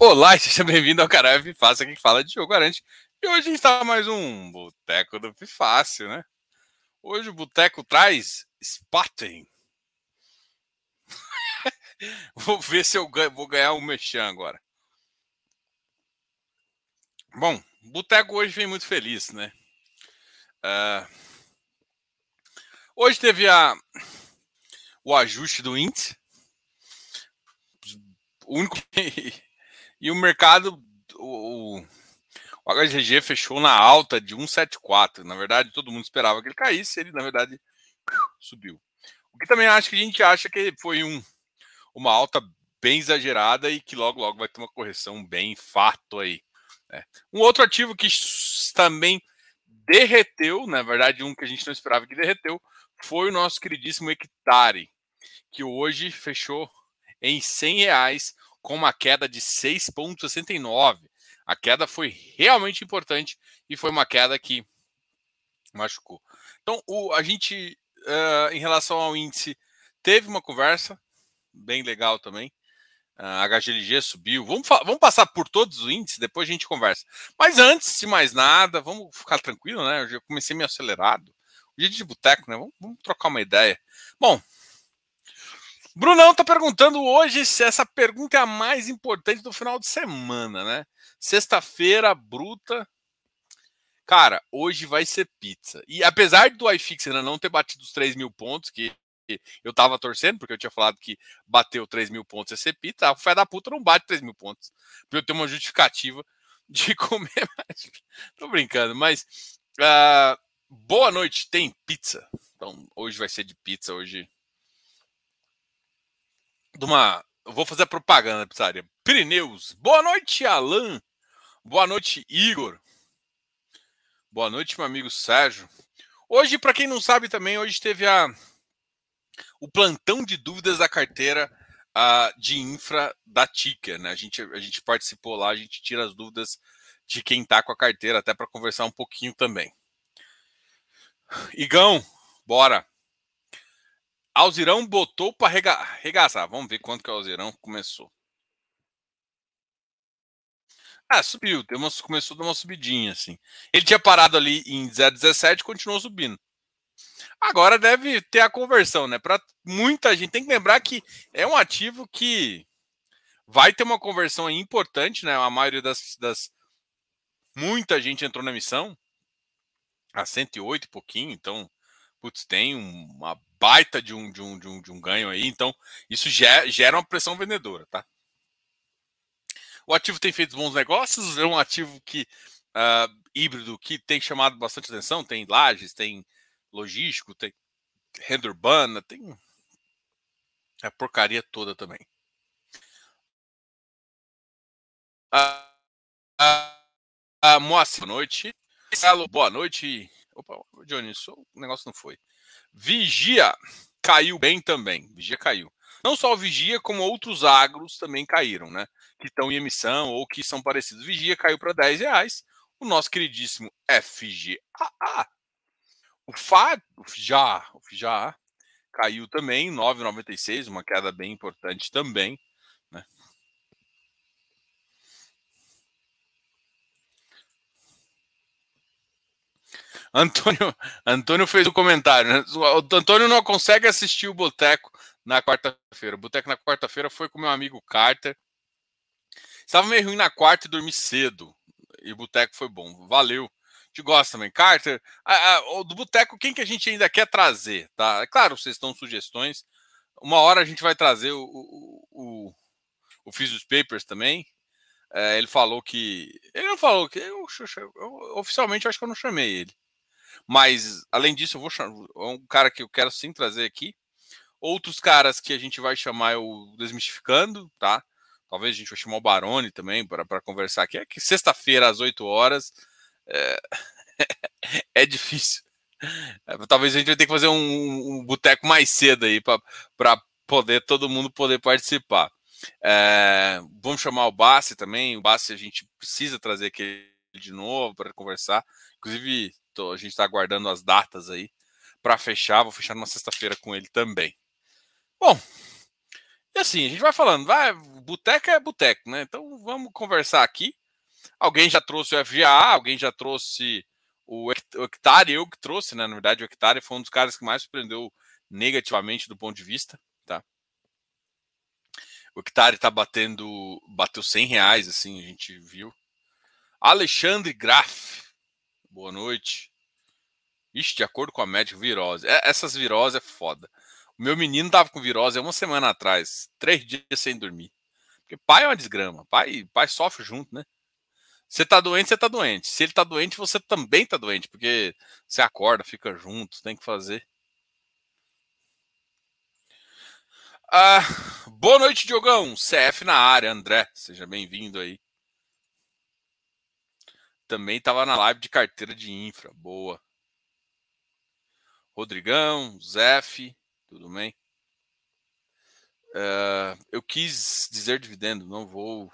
Olá e seja bem-vindo ao canal F Fácil, aqui que fala de jogo garante. E hoje a gente está mais um Boteco do Fácil, né? Hoje o Boteco traz Spaten. vou ver se eu ganho, vou ganhar um mexão agora. Bom, o Boteco hoje vem muito feliz, né? Uh, hoje teve a, o ajuste do índice. O único E o mercado, o, o HGG fechou na alta de 1,74. Na verdade, todo mundo esperava que ele caísse, ele na verdade subiu. O que também acho que a gente acha que foi um, uma alta bem exagerada e que logo logo vai ter uma correção bem fato aí. Né? Um outro ativo que também derreteu, na verdade, um que a gente não esperava que derreteu, foi o nosso queridíssimo Hectare, que hoje fechou em 100 reais com uma queda de 6,69. A queda foi realmente importante e foi uma queda que machucou. Então, o, a gente, uh, em relação ao índice, teve uma conversa bem legal também. A HGLG subiu. Vamos, vamos passar por todos os índices, depois a gente conversa. Mas antes de mais nada, vamos ficar tranquilo, né? Eu já comecei meio acelerado. Dia de boteco, né? Vamos, vamos trocar uma ideia. Bom, Brunão tá perguntando hoje se essa pergunta é a mais importante do final de semana, né? Sexta-feira bruta. Cara, hoje vai ser pizza. E apesar do iFix ainda não ter batido os 3 mil pontos, que eu tava torcendo, porque eu tinha falado que bateu 3 mil pontos ia ser pizza, a fé da puta não bate 3 mil pontos. Pra eu ter uma justificativa de comer mais. Tô brincando, mas. Uh, boa noite, tem pizza. Então, hoje vai ser de pizza, hoje de uma. vou fazer a propaganda da pizzaria. Pirineus. Boa noite, Alan. Boa noite, Igor. Boa noite, meu amigo Sérgio. Hoje, para quem não sabe também, hoje teve a o plantão de dúvidas da carteira uh, de infra da Ticker, né? A gente, a gente participou lá, a gente tira as dúvidas de quem está com a carteira, até para conversar um pouquinho também. Igão, bora. Alzirão botou para rega... regaçar. Vamos ver quanto que o Alzirão começou. Ah, subiu. Deu uma, começou a dar uma subidinha, assim. Ele tinha parado ali em 0,17 e continuou subindo. Agora deve ter a conversão, né? Para muita gente. Tem que lembrar que é um ativo que vai ter uma conversão importante, né? A maioria das, das. Muita gente entrou na emissão a 108 e pouquinho, então, putz, tem uma baita de um, de um, de um, de um ganho aí. Então, isso gera, uma pressão vendedora, tá? O ativo tem feito bons negócios, é um ativo que uh, híbrido que tem chamado bastante atenção. Tem lajes, tem logístico, tem renda urbana, tem a porcaria toda também. A, a, a Moacir, boa noite. Boa noite. Opa, Johnny, o negócio não foi. Vigia caiu bem também. Vigia caiu. Não só o Vigia, como outros agros também caíram, né? Que estão em emissão ou que são parecidos. Vigia caiu para 10 reais. O nosso queridíssimo FGAA. O FA, o FJA, o FJA caiu também, 9,96, uma queda bem importante também. Antônio, Antônio fez um comentário. Né? O Antônio não consegue assistir o Boteco na quarta-feira. O Boteco na quarta-feira foi com meu amigo Carter. Estava meio ruim na quarta e dormi cedo. E o Boteco foi bom. Valeu. Te gosta também. Carter, a, a, do Boteco, quem que a gente ainda quer trazer? Tá? É claro, vocês estão sugestões. Uma hora a gente vai trazer o, o, o, o Physios Papers também. É, ele falou que. Ele não falou que. Eu, eu, eu, oficialmente acho que eu não chamei ele. Mas, além disso, eu vou chamar é um cara que eu quero sim trazer aqui. Outros caras que a gente vai chamar o Desmistificando, tá? Talvez a gente vai chamar o Barone também para conversar aqui. É que sexta-feira, às 8 horas, é, é difícil. É, talvez a gente vai ter que fazer um, um boteco mais cedo aí para poder todo mundo poder participar. É, vamos chamar o Bassi também. O Bassi a gente precisa trazer aqui de novo para conversar. Inclusive, tô, a gente está aguardando as datas aí para fechar. Vou fechar numa sexta-feira com ele também. Bom, e assim, a gente vai falando, vai, boteco é boteco, né? Então vamos conversar aqui. Alguém já trouxe o FGA, alguém já trouxe o Hectare, eu que trouxe, né? Na verdade, o Hectare foi um dos caras que mais surpreendeu negativamente do ponto de vista, tá? O Hectare tá batendo, bateu 100 reais, assim, a gente viu. Alexandre Graf, boa noite. Ixi, de acordo com a médica, virose. É, essas viroses é foda. O meu menino tava com virose uma semana atrás, três dias sem dormir. Porque pai é uma desgrama, pai, pai sofre junto, né? Você tá doente, você tá doente. Se ele tá doente, você também tá doente, porque você acorda, fica junto, tem que fazer. Ah, boa noite, Diogão. CF na área, André. Seja bem-vindo aí. Também estava na live de carteira de infra. Boa. Rodrigão, Zef, tudo bem? Uh, eu quis dizer dividendo, não vou. O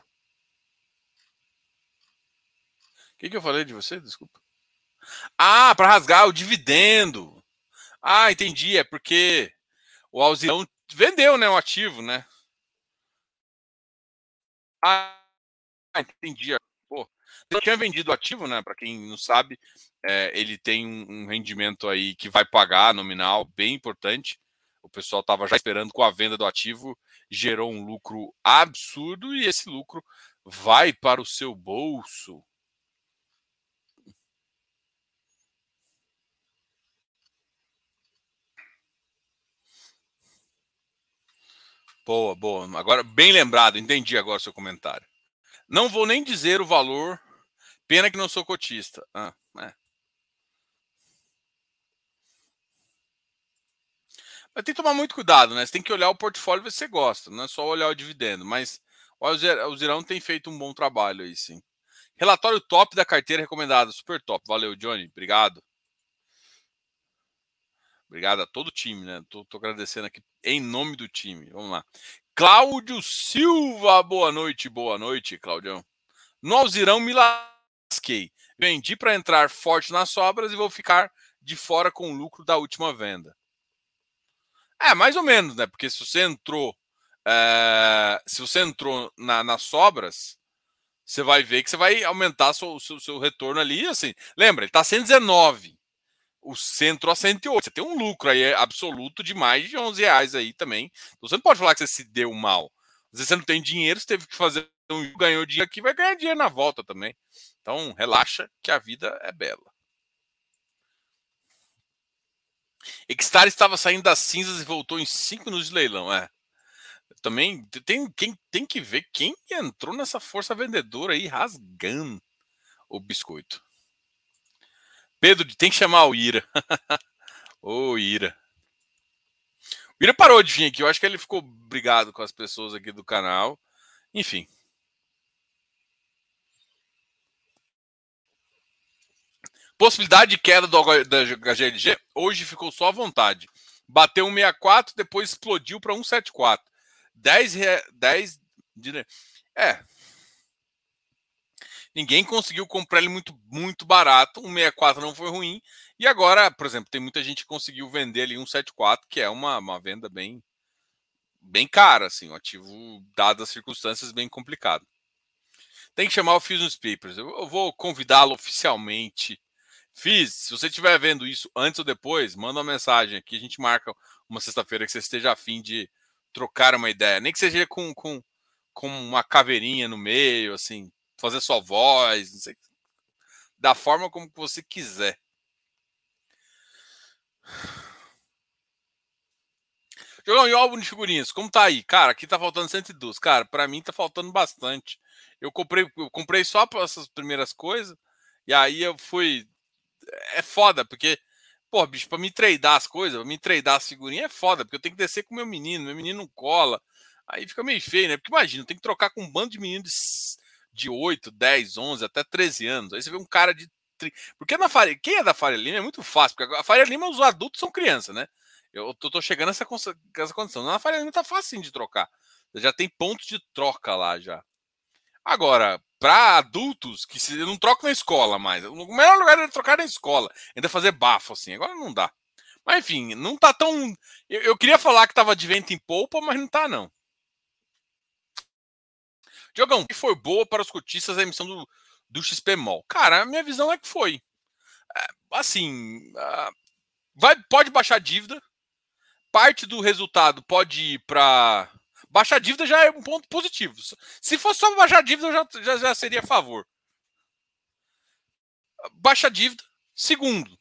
que, que eu falei de você? Desculpa. Ah, para rasgar o dividendo. Ah, entendi. É porque o Alzirão vendeu, né, o ativo, né? Ah, entendi. Eu tinha vendido ativo, né? Para quem não sabe, é, ele tem um, um, rendimento aí que vai pagar nominal bem importante. O pessoal estava já esperando com a venda do ativo, gerou um lucro absurdo e esse lucro vai para o seu bolso. Boa, boa. Agora, bem lembrado, entendi agora o seu comentário. Não vou nem dizer o valor, pena que não sou cotista. Ah, é. Mas tem que tomar muito cuidado, né? Você tem que olhar o portfólio e ver se você gosta, não é só olhar o dividendo. Mas o Zirão tem feito um bom trabalho aí, sim. Relatório top da carteira recomendada, super top. Valeu, Johnny. Obrigado. Obrigado a todo o time, né? Tô, tô, agradecendo aqui em nome do time. Vamos lá. Cláudio Silva, boa noite, boa noite, Claudião. No Alzirão me Vendi para entrar forte nas sobras e vou ficar de fora com o lucro da última venda. É, mais ou menos, né? Porque se você entrou. É, se você entrou na, nas sobras, você vai ver que você vai aumentar o seu, seu, retorno ali. assim. Lembra, ele está 119 o centro a 108. Você tem um lucro aí absoluto de mais de 11 reais aí também. Então você não pode falar que você se deu mal. Às vezes você não tem dinheiro, você teve que fazer um ganhou dinheiro aqui, vai ganhar dinheiro na volta também. Então relaxa que a vida é bela. Extar estava saindo das cinzas e voltou em 5 minutos de leilão. É. Também tem, quem, tem que ver quem entrou nessa força vendedora aí rasgando o biscoito. Pedro, tem que chamar o Ira. Ô, oh, Ira. O Ira parou de vir aqui. Eu acho que ele ficou brigado com as pessoas aqui do canal. Enfim. Possibilidade de queda do da HGLG hoje ficou só à vontade. Bateu 164, depois explodiu para 174. 10, 10 de... É, Ninguém conseguiu comprar ele muito, muito barato. Um 64 não foi ruim. E agora, por exemplo, tem muita gente que conseguiu vender ali um 74, que é uma, uma venda bem, bem cara, assim, um ativo, dadas as circunstâncias, bem complicado. Tem que chamar o Fusion Papers. Eu vou convidá-lo oficialmente. Fiz, se você estiver vendo isso antes ou depois, manda uma mensagem aqui. A gente marca uma sexta-feira que você esteja afim de trocar uma ideia. Nem que seja com, com, com uma caveirinha no meio, assim, fazer sua voz, não sei, da forma como você quiser. Jogão, e o álbum de figurinhas, como tá aí? Cara, aqui tá faltando 112. Cara, para mim tá faltando bastante. Eu comprei, eu comprei só essas primeiras coisas, e aí eu fui. É foda, porque, pô, bicho, pra me treinar as coisas, pra me treinar as figurinhas é foda, porque eu tenho que descer com meu menino, meu menino não cola. Aí fica meio feio, né? Porque imagina, tem que trocar com um bando de meninos de de 8, 10, 11, até 13 anos. Aí você vê um cara de. Porque na Faria, quem é da Faria Lima é muito fácil, porque a Faria Lima, os adultos são crianças, né? Eu tô, tô chegando nessa, nessa condição. Na Faria Lima tá fácil de trocar. Já tem pontos de troca lá já. Agora, para adultos que se não trocam na escola mais, o melhor lugar é trocar na escola, ainda fazer bafo assim. Agora não dá. Mas enfim, não tá tão. Eu, eu queria falar que tava de vento em polpa, mas não tá não. Diogão, que foi boa para os cotistas a emissão do, do XPMOL? Cara, a minha visão é que foi. É, assim, vai, pode baixar dívida, parte do resultado pode ir para. Baixar dívida já é um ponto positivo. Se fosse só baixar dívida, eu já, já, já seria a favor. Baixa dívida. Segundo.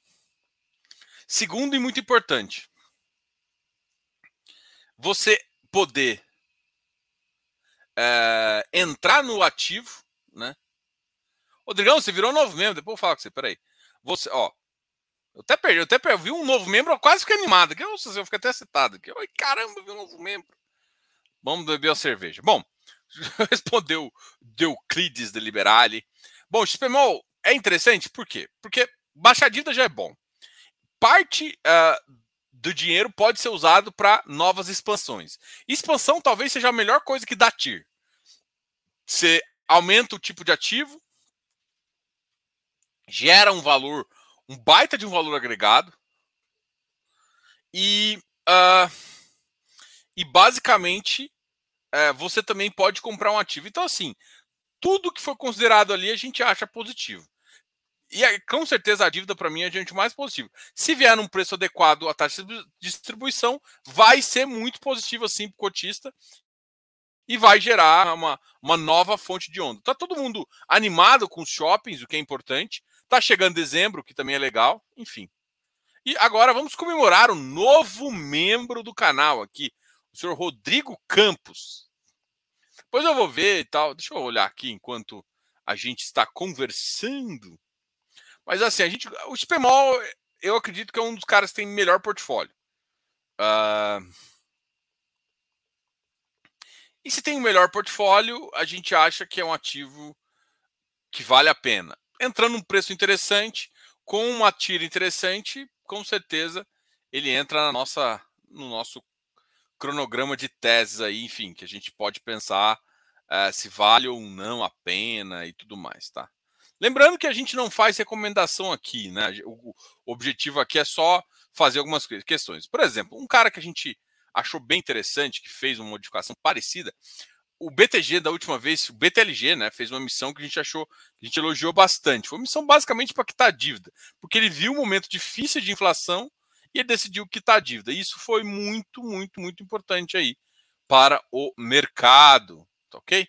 Segundo e muito importante. Você poder é, entrar no ativo, né? Rodrigão, você virou novo membro, depois eu falo com você, peraí. Você, ó, eu até perdi, eu até perdi, vi um novo membro, eu quase fiquei animado, que eu, eu fiquei até citado aqui. Oi, caramba, vi um novo membro. Vamos beber a cerveja. Bom, respondeu Deuclides de Liberale. Bom, XPMOL é interessante, por quê? Porque baixar dívida já é bom. Parte uh, do dinheiro pode ser usado para novas expansões. Expansão talvez seja a melhor coisa que dá TIR. Você aumenta o tipo de ativo, gera um valor, um baita de um valor agregado, e, uh, e basicamente uh, você também pode comprar um ativo. Então, assim, tudo que foi considerado ali a gente acha positivo. E aí, com certeza a dívida para mim é gente mais positivo. Se vier num preço adequado a taxa de distribuição, vai ser muito positivo assim para o cotista e vai gerar uma, uma nova fonte de onda. Tá todo mundo animado com os shoppings, o que é importante. Tá chegando dezembro, que também é legal, enfim. E agora vamos comemorar um novo membro do canal aqui, o senhor Rodrigo Campos. Depois eu vou ver e tal. Deixa eu olhar aqui enquanto a gente está conversando. Mas assim, a gente. O Spemol, eu acredito que é um dos caras que tem melhor portfólio. Uh... E se tem um melhor portfólio, a gente acha que é um ativo que vale a pena. Entrando num preço interessante, com uma tira interessante, com certeza ele entra na nossa, no nosso cronograma de teses aí, enfim, que a gente pode pensar uh, se vale ou não a pena e tudo mais, tá? Lembrando que a gente não faz recomendação aqui, né? O objetivo aqui é só fazer algumas questões. Por exemplo, um cara que a gente achou bem interessante, que fez uma modificação parecida, o BTG da última vez, o BTLG, né, fez uma missão que a gente achou, a gente elogiou bastante. Foi uma missão basicamente para quitar a dívida, porque ele viu um momento difícil de inflação e decidiu quitar a dívida. Isso foi muito, muito, muito importante aí para o mercado, tá ok?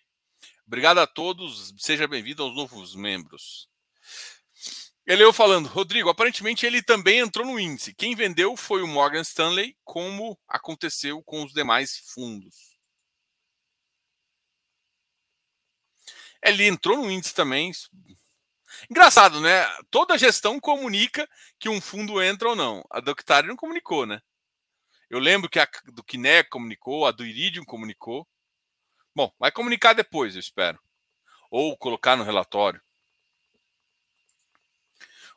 Obrigado a todos, seja bem-vindo aos novos membros. Ele eu falando, Rodrigo, aparentemente ele também entrou no índice. Quem vendeu foi o Morgan Stanley, como aconteceu com os demais fundos. Ele entrou no índice também. Engraçado, né? Toda gestão comunica que um fundo entra ou não. A do não comunicou, né? Eu lembro que a do Kinect comunicou, a do Iridium comunicou. Bom, vai comunicar depois, eu espero. Ou colocar no relatório.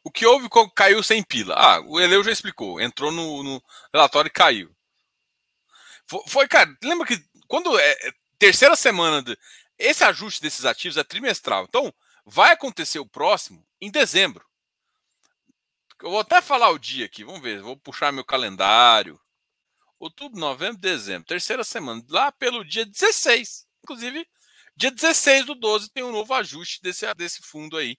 O que houve caiu sem pila? Ah, o Eleu já explicou. Entrou no, no relatório e caiu. Foi, foi, cara, lembra que quando é, é terceira semana de, esse ajuste desses ativos é trimestral. Então, vai acontecer o próximo em dezembro. Eu vou até falar o dia aqui, vamos ver, vou puxar meu calendário. Outubro, novembro, dezembro, terceira semana, lá pelo dia 16. Inclusive, dia 16 do 12 tem um novo ajuste desse, desse fundo aí.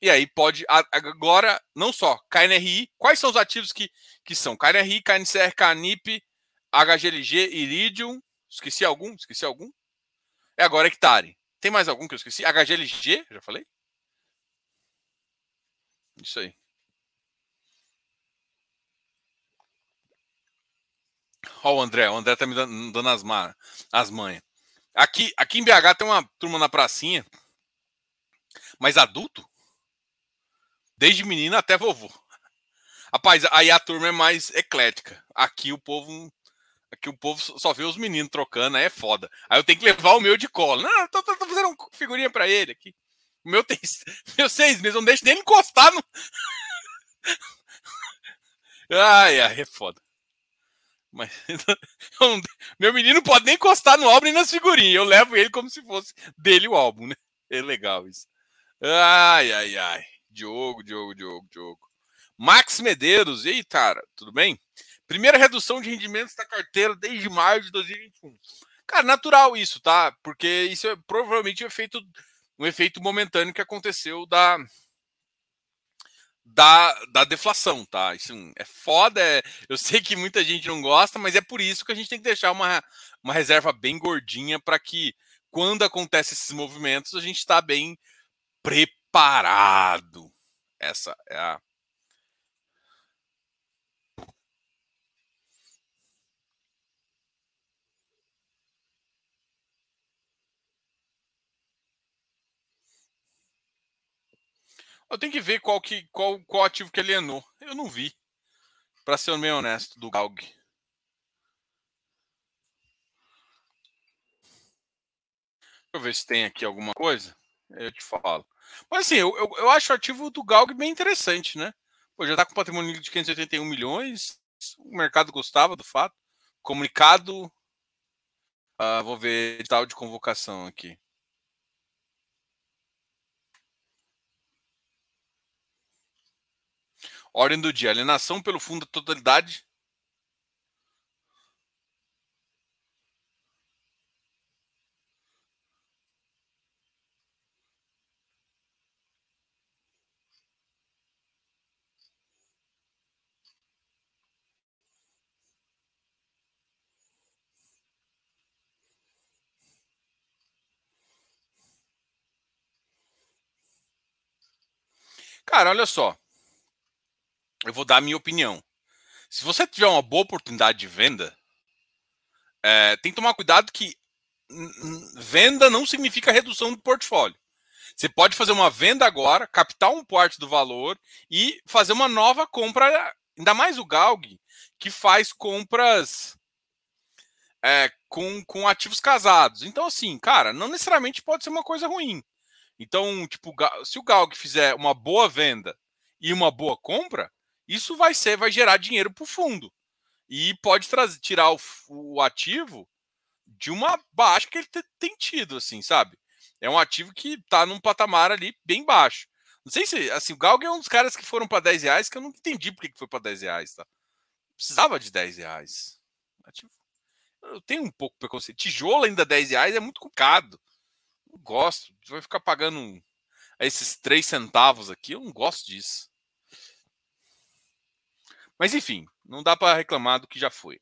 E aí pode. Agora, não só KNRI, quais são os ativos que, que são? KNRI, KNCR, KNIP, HGLG, Iridium. Esqueci algum? Esqueci algum? É agora Hectare. Tem mais algum que eu esqueci? HGLG, já falei? Isso aí. Ó, o André, o André tá me dando, as, as manhas. Aqui, aqui em BH tem uma turma na pracinha, mas adulto, desde menino até vovô. Rapaz, aí a turma é mais eclética. Aqui o povo, aqui o povo só vê os meninos trocando, aí é foda. Aí eu tenho que levar o meu de cola. Não, tô, tô, tô fazendo uma figurinha para ele aqui. O meu tem meu seis meses, não deixo nem encostar no. ai, ai, é foda. Mas meu menino pode nem encostar no álbum nem nas figurinhas. Eu levo ele como se fosse dele o álbum, né? É legal isso. Ai, ai, ai. Diogo, Diogo, Diogo, Diogo. Max Medeiros, e aí, cara, tudo bem? Primeira redução de rendimentos da carteira desde maio de 2021. Cara, natural isso, tá? Porque isso é provavelmente um efeito, um efeito momentâneo que aconteceu da, da, da deflação, tá? Isso é foda. É, eu sei que muita gente não gosta, mas é por isso que a gente tem que deixar uma, uma reserva bem gordinha para que, quando acontecem esses movimentos, a gente está bem preparado. Essa é a. Eu tenho que ver qual, que, qual, qual ativo que alienou. Eu não vi. Para ser bem honesto, do Galg. Deixa eu ver se tem aqui alguma coisa. Eu te falo. Mas assim, eu, eu, eu acho o ativo do Galg bem interessante, né? Pô, já está com patrimônio de 581 milhões. O mercado gostava do fato. Comunicado. Uh, vou ver edital de convocação aqui. Ordem do dia: alienação pelo fundo da totalidade. Cara, olha só eu vou dar a minha opinião. Se você tiver uma boa oportunidade de venda, é, tem que tomar cuidado que venda não significa redução do portfólio. Você pode fazer uma venda agora, captar um parte do valor e fazer uma nova compra, ainda mais o Galg, que faz compras é, com, com ativos casados. Então, assim, cara, não necessariamente pode ser uma coisa ruim. Então, tipo, se o Galg fizer uma boa venda e uma boa compra, isso vai ser, vai gerar dinheiro para o fundo. E pode trazer, tirar o, o, ativo de uma baixa que ele tem tido, assim, sabe? É um ativo que está num patamar ali bem baixo. Não sei se, assim, o Galg é um dos caras que foram para 10 reais, que eu não entendi por que foi para 10 reais, tá? Precisava de 10 reais. Ativo. Eu tenho um pouco preconceito. Tijolo ainda 10 reais é muito complicado. Não gosto. Vai ficar pagando esses 3 centavos aqui, eu não gosto disso. Mas enfim, não dá para reclamar do que já foi.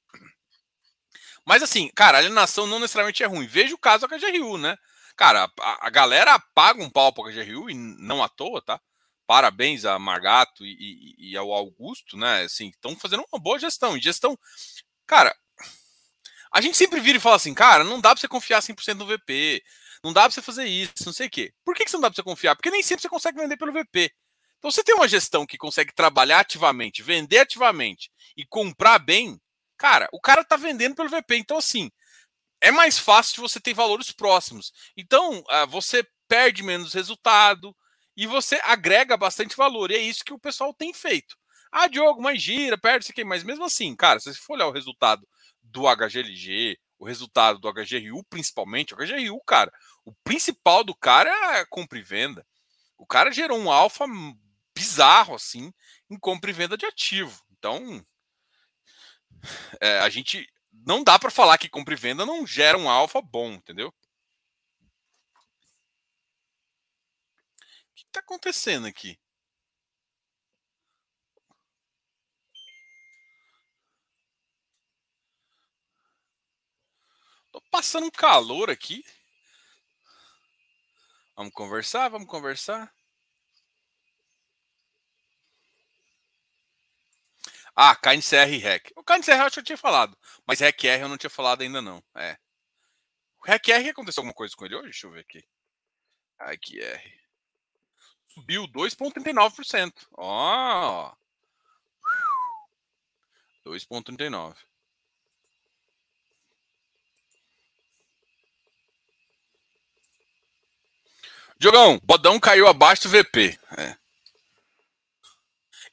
Mas assim, cara, a alienação não necessariamente é ruim. Veja o caso da KGRU, né? Cara, a, a galera paga um pau para a KGRU e não à toa, tá? Parabéns a Margato e, e, e ao Augusto, né? Assim, estão fazendo uma boa gestão. E gestão, cara, a gente sempre vira e fala assim, cara, não dá para você confiar 100% no VP, não dá para você fazer isso, não sei o quê. Por que, que você não dá para você confiar? Porque nem sempre você consegue vender pelo VP. Então, você tem uma gestão que consegue trabalhar ativamente, vender ativamente e comprar bem, cara, o cara tá vendendo pelo VP. Então, assim, é mais fácil de você ter valores próximos. Então, ah, você perde menos resultado e você agrega bastante valor. E é isso que o pessoal tem feito. Ah, Diogo, mas gira, perde isso aqui. Mas mesmo assim, cara, se você for olhar o resultado do HGLG, o resultado do HGRU, principalmente, o HGRU, cara, o principal do cara é compra e venda. O cara gerou um alfa bizarro assim em compra e venda de ativo. Então, é, a gente não dá para falar que compra e venda não gera um alfa bom, entendeu? O que está acontecendo aqui? Tô passando um calor aqui. Vamos conversar, vamos conversar. Ah, KNCR e REC. O KNCR eu acho que eu tinha falado, mas REC-R eu não tinha falado ainda não. É. O REC-R aconteceu alguma coisa com ele hoje? Deixa eu ver aqui. REC-R. Subiu 2,39%. Ó. Oh. 2,39%. Diogão, Bodão caiu abaixo do VP. É.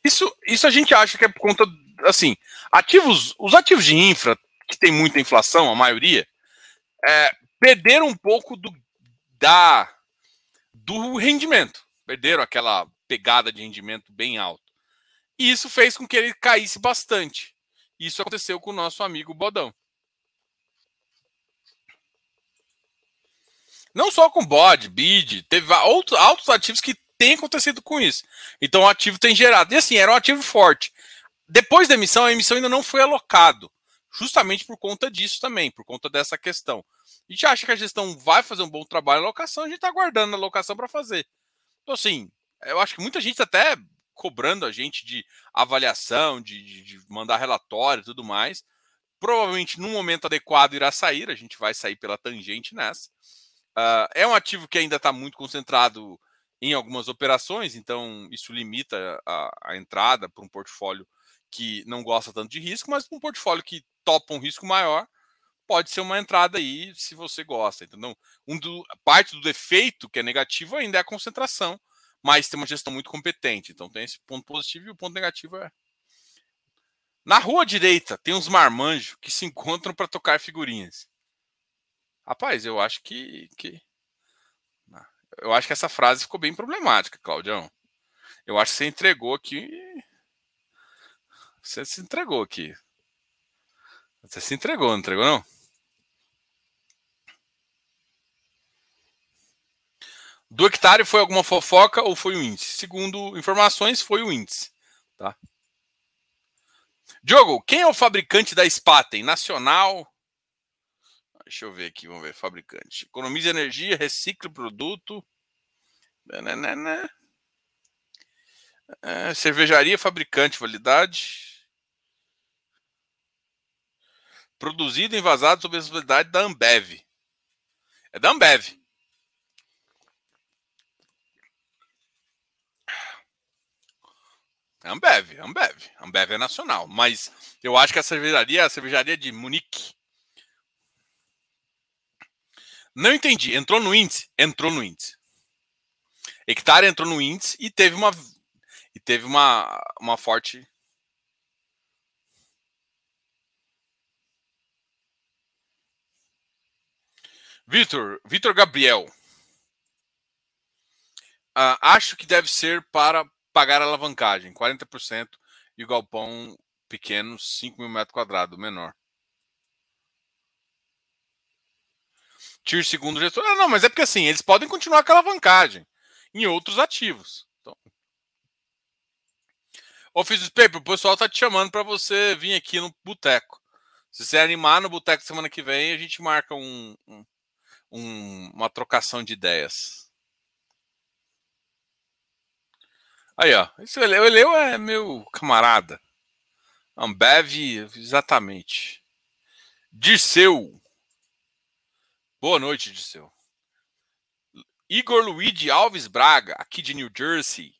Isso, isso a gente acha que é por conta, assim, ativos, os ativos de infra, que tem muita inflação, a maioria, é, perderam um pouco do, da, do rendimento. Perderam aquela pegada de rendimento bem alto. E isso fez com que ele caísse bastante. Isso aconteceu com o nosso amigo Bodão. Não só com bode, bid, teve outros, outros ativos que tem acontecido com isso. Então o ativo tem gerado. E assim, era um ativo forte. Depois da emissão, a emissão ainda não foi alocado. Justamente por conta disso também, por conta dessa questão. A gente acha que a gestão vai fazer um bom trabalho na locação, a gente está aguardando a locação para fazer. Então, assim, eu acho que muita gente até cobrando a gente de avaliação, de, de, de mandar relatório e tudo mais. Provavelmente, no momento adequado, irá sair. A gente vai sair pela tangente nessa. Uh, é um ativo que ainda está muito concentrado em algumas operações, então isso limita a, a entrada para um portfólio que não gosta tanto de risco, mas um portfólio que topa um risco maior, pode ser uma entrada aí se você gosta. Então, um do, parte do defeito que é negativo ainda é a concentração, mas tem uma gestão muito competente. Então tem esse ponto positivo e o ponto negativo é. Na rua direita tem uns marmanjos que se encontram para tocar figurinhas. Rapaz, eu acho que, que. Eu acho que essa frase ficou bem problemática, Claudião. Eu acho que você entregou aqui. Você se entregou aqui. Você se entregou, não entregou, não? Do hectare foi alguma fofoca ou foi o índice? Segundo informações, foi o índice. Tá? Diogo, quem é o fabricante da Spaten? Nacional? Deixa eu ver aqui, vamos ver. Fabricante. Economiza energia, recicla o produto. É, cervejaria, fabricante, validade. Produzido e envasado sob a responsabilidade da Ambev. É da Ambev. Ambev, Ambev. Ambev é nacional. Mas eu acho que a cervejaria, a cervejaria de Munique. Não entendi. Entrou no índice? Entrou no índice. Hectare entrou no índice e teve uma e teve uma, uma forte Vitor, Vitor Gabriel. Uh, acho que deve ser para pagar a alavancagem, 40%, e o galpão pequeno, 5 mil metros quadrados, menor. Tier segundo gestor. Ah, não, mas é porque assim, eles podem continuar com a alavancagem em outros ativos. Então... Office Paper, o pessoal tá te chamando para você vir aqui no boteco. Se você animar no boteco semana que vem, a gente marca um, um, uma trocação de ideias. Aí, ó. Esse Eleu, Eleu é meu camarada. Ambev, exatamente. Dirceu. Boa noite, Dirceu. Igor Luigi Alves Braga, aqui de New Jersey,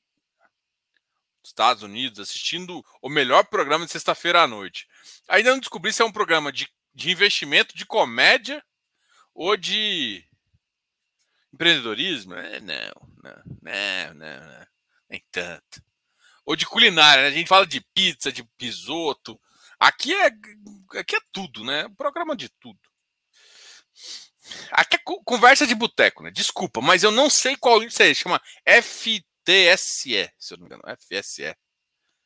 Estados Unidos, assistindo o melhor programa de sexta-feira à noite. Ainda não descobri se é um programa de, de investimento, de comédia ou de empreendedorismo. É, não, não, não, não, nem tanto. Ou de culinária, né? A gente fala de pizza, de pisoto. Aqui é, aqui é tudo, né? Programa de tudo. Aqui é conversa de boteco, né? Desculpa, mas eu não sei qual índice é. Chama FTSE, se eu não me engano. FSE.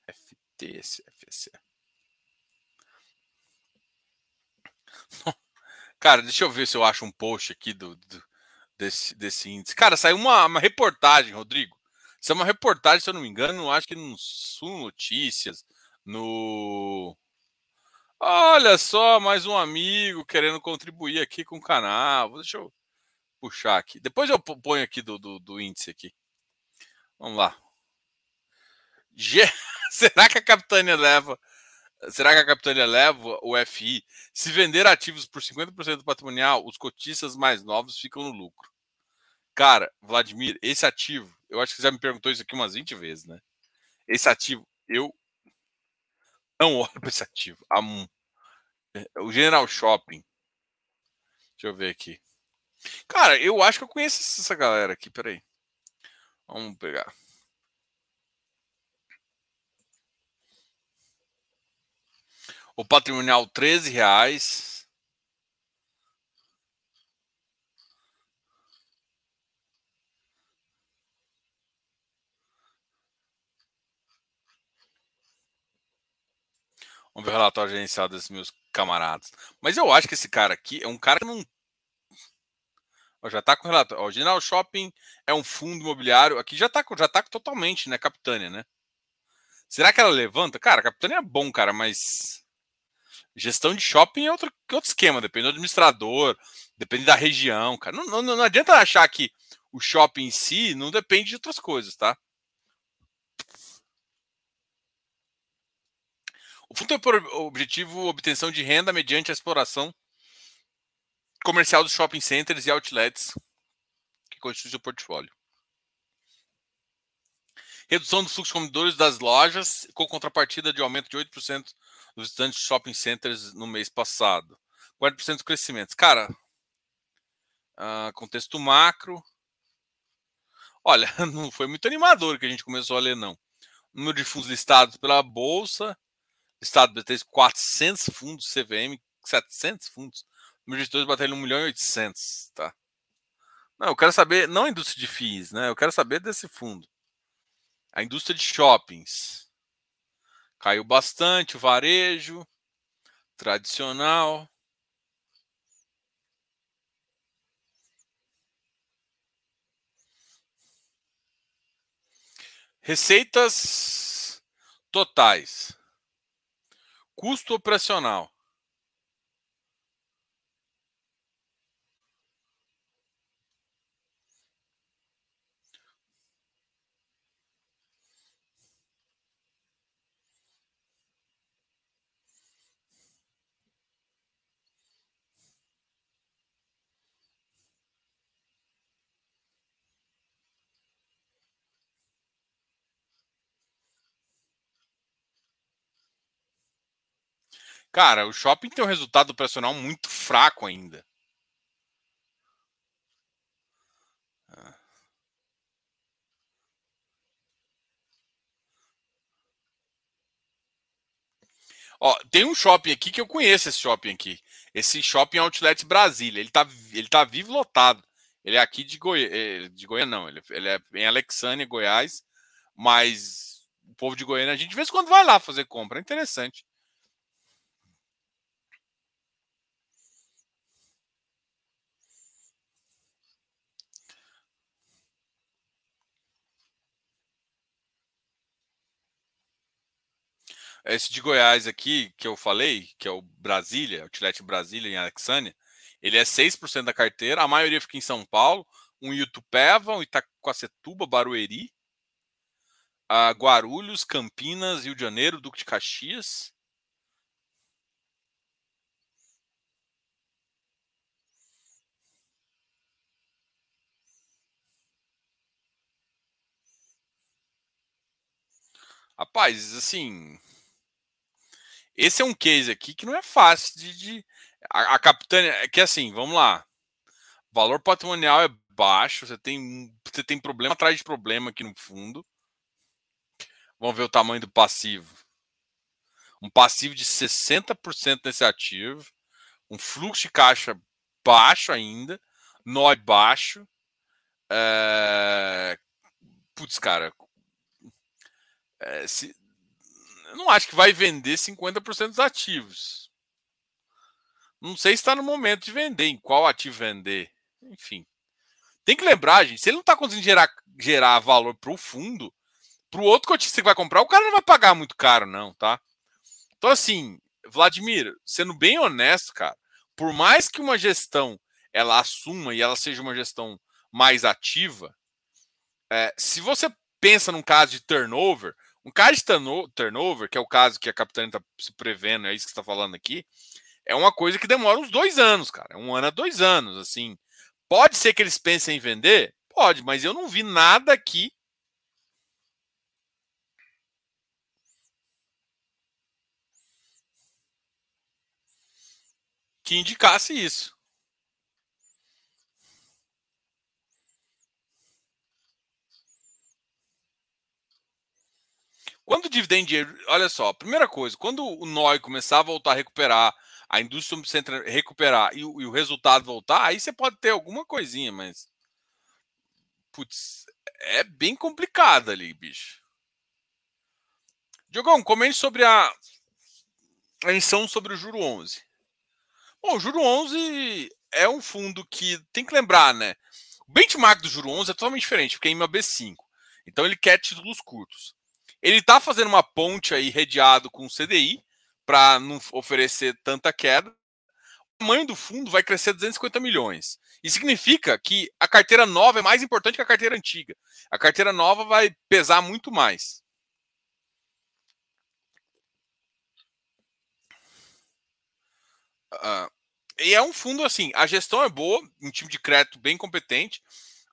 FTSE, FSE. Cara, deixa eu ver se eu acho um post aqui do, do desse, desse índice. Cara, saiu uma, uma reportagem, Rodrigo, isso é uma reportagem, se eu não me engano, acho que no Sul Notícias, no. Olha só, mais um amigo querendo contribuir aqui com o canal. Deixa eu puxar aqui. Depois eu ponho aqui do, do, do índice aqui. Vamos lá. Será que a capitânia leva? Será que a capitânia leva o FI? Se vender ativos por 50% do patrimonial, os cotistas mais novos ficam no lucro. Cara, Vladimir, esse ativo eu acho que você já me perguntou isso aqui umas 20 vezes, né? Esse ativo, eu não olho para esse ativo. É, o General Shopping. Deixa eu ver aqui. Cara, eu acho que eu conheço essa galera aqui. Peraí. Vamos pegar. O patrimonial 13 reais. Vamos ver o relatório gerencial desses meus camaradas. Mas eu acho que esse cara aqui é um cara que não. Ó, já está com relatório. O General Shopping é um fundo imobiliário. Aqui já está já tá totalmente, né? Capitânia, né? Será que ela levanta? Cara, Capitânia é bom, cara, mas gestão de shopping é outro, outro esquema. Depende do administrador, depende da região, cara. Não, não, não adianta achar que o shopping em si não depende de outras coisas, tá? O fundo tem por objetivo obtenção de renda mediante a exploração comercial dos shopping centers e outlets que constituem o portfólio. Redução do fluxo de consumidores das lojas, com contrapartida de aumento de 8% dos visitantes de shopping centers no mês passado. 40% de crescimento. Cara, uh, contexto macro. Olha, não foi muito animador que a gente começou a ler, não. Número de fundos listados pela Bolsa, Estado de 400 fundos, CVM, 700 fundos. O número de gestores bateram 1 milhão e 800, tá? Não, eu quero saber, não a indústria de FIIs, né? Eu quero saber desse fundo. A indústria de shoppings. Caiu bastante, o varejo, tradicional. Receitas totais. Custo operacional. Cara, o shopping tem um resultado operacional muito fraco ainda. Ó, tem um shopping aqui que eu conheço esse shopping aqui. Esse shopping Outlet Brasília. Ele tá, ele tá vivo lotado. Ele é aqui de Goiás. Eh, de Goiânia, não. Ele, ele é em Alexânia, Goiás. Mas o povo de Goiânia, a gente de vez em quando vai lá fazer compra. É interessante. Esse de Goiás aqui, que eu falei, que é o Brasília, Outlet Brasília em Alexânia, ele é 6% da carteira, a maioria fica em São Paulo, um Itupeva, um Itacoacetuba, Barueri, Guarulhos, Campinas, Rio de Janeiro, Duque de Caxias. Rapaz, assim, esse é um case aqui que não é fácil de. de a, a capitânia. É que assim, vamos lá. valor patrimonial é baixo, você tem, você tem problema atrás de problema aqui no fundo. Vamos ver o tamanho do passivo. Um passivo de 60% nesse ativo. Um fluxo de caixa baixo ainda. Nó baixo. É... Putz, cara. É, se, eu não acho que vai vender 50% dos ativos. Não sei se está no momento de vender, em qual ativo vender. Enfim. Tem que lembrar, gente, se ele não está conseguindo gerar, gerar valor para o fundo, para o outro cotista que vai comprar, o cara não vai pagar muito caro, não, tá? Então, assim, Vladimir, sendo bem honesto, cara, por mais que uma gestão ela assuma e ela seja uma gestão mais ativa, é, se você pensa num caso de turnover, um caso de turnover, que é o caso que a capitã está se prevendo, é isso que está falando aqui, é uma coisa que demora uns dois anos, cara. Um ano a dois anos, assim. Pode ser que eles pensem em vender? Pode, mas eu não vi nada aqui que indicasse isso. Quando o dividend, olha só, primeira coisa, quando o NOI começar a voltar a recuperar, a indústria precisa recuperar e o, e o resultado voltar, aí você pode ter alguma coisinha, mas. Putz, é bem complicado ali, bicho. Diogão, comente sobre a, a emissão sobre o juro 11. Bom, o juro 11 é um fundo que tem que lembrar, né? O benchmark do Juro 11 é totalmente diferente, porque é IMA B5. Então ele quer títulos curtos. Ele está fazendo uma ponte aí redeado com o CDI para não oferecer tanta queda. O tamanho do fundo vai crescer 250 milhões. Isso significa que a carteira nova é mais importante que a carteira antiga. A carteira nova vai pesar muito mais. Uh, e é um fundo assim, a gestão é boa, um time de crédito bem competente,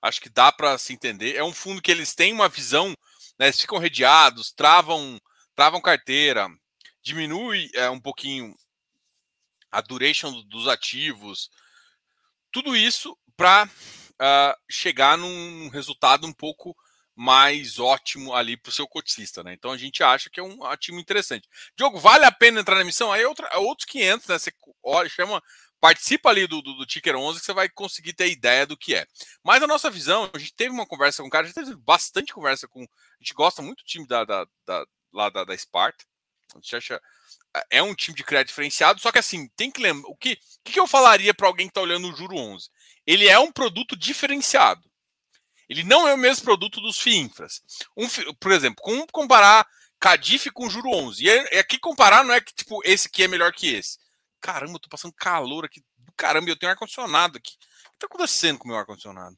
acho que dá para se entender. É um fundo que eles têm uma visão, né, eles ficam redeados, travam, travam carteira, diminui é, um pouquinho a duration dos ativos, tudo isso para uh, ah, chegar num resultado um pouco mais ótimo ali para o seu cotista, né? Então a gente acha que é um ativo interessante. Diogo, vale a pena entrar na emissão? Aí é outra, é outros 500, né? Você olha, chama, participa ali do, do, do Ticker 11 que você vai conseguir ter ideia do que é. Mas a nossa visão, a gente teve uma conversa com o cara, a gente teve bastante conversa com. A gente gosta muito do time da, da, da lá da, da Sparta. A gente acha é um time de crédito diferenciado, só que assim, tem que lembrar, o que, o que eu falaria para alguém que está olhando o Juro 11? Ele é um produto diferenciado. Ele não é o mesmo produto dos FIINFRAs. Um, por exemplo, como comparar Cadif com Juro 11? E é, é aqui comparar não é que tipo esse aqui é melhor que esse. Caramba, eu tô passando calor aqui. Caramba, eu tenho ar-condicionado aqui. O que tá acontecendo com o meu ar-condicionado?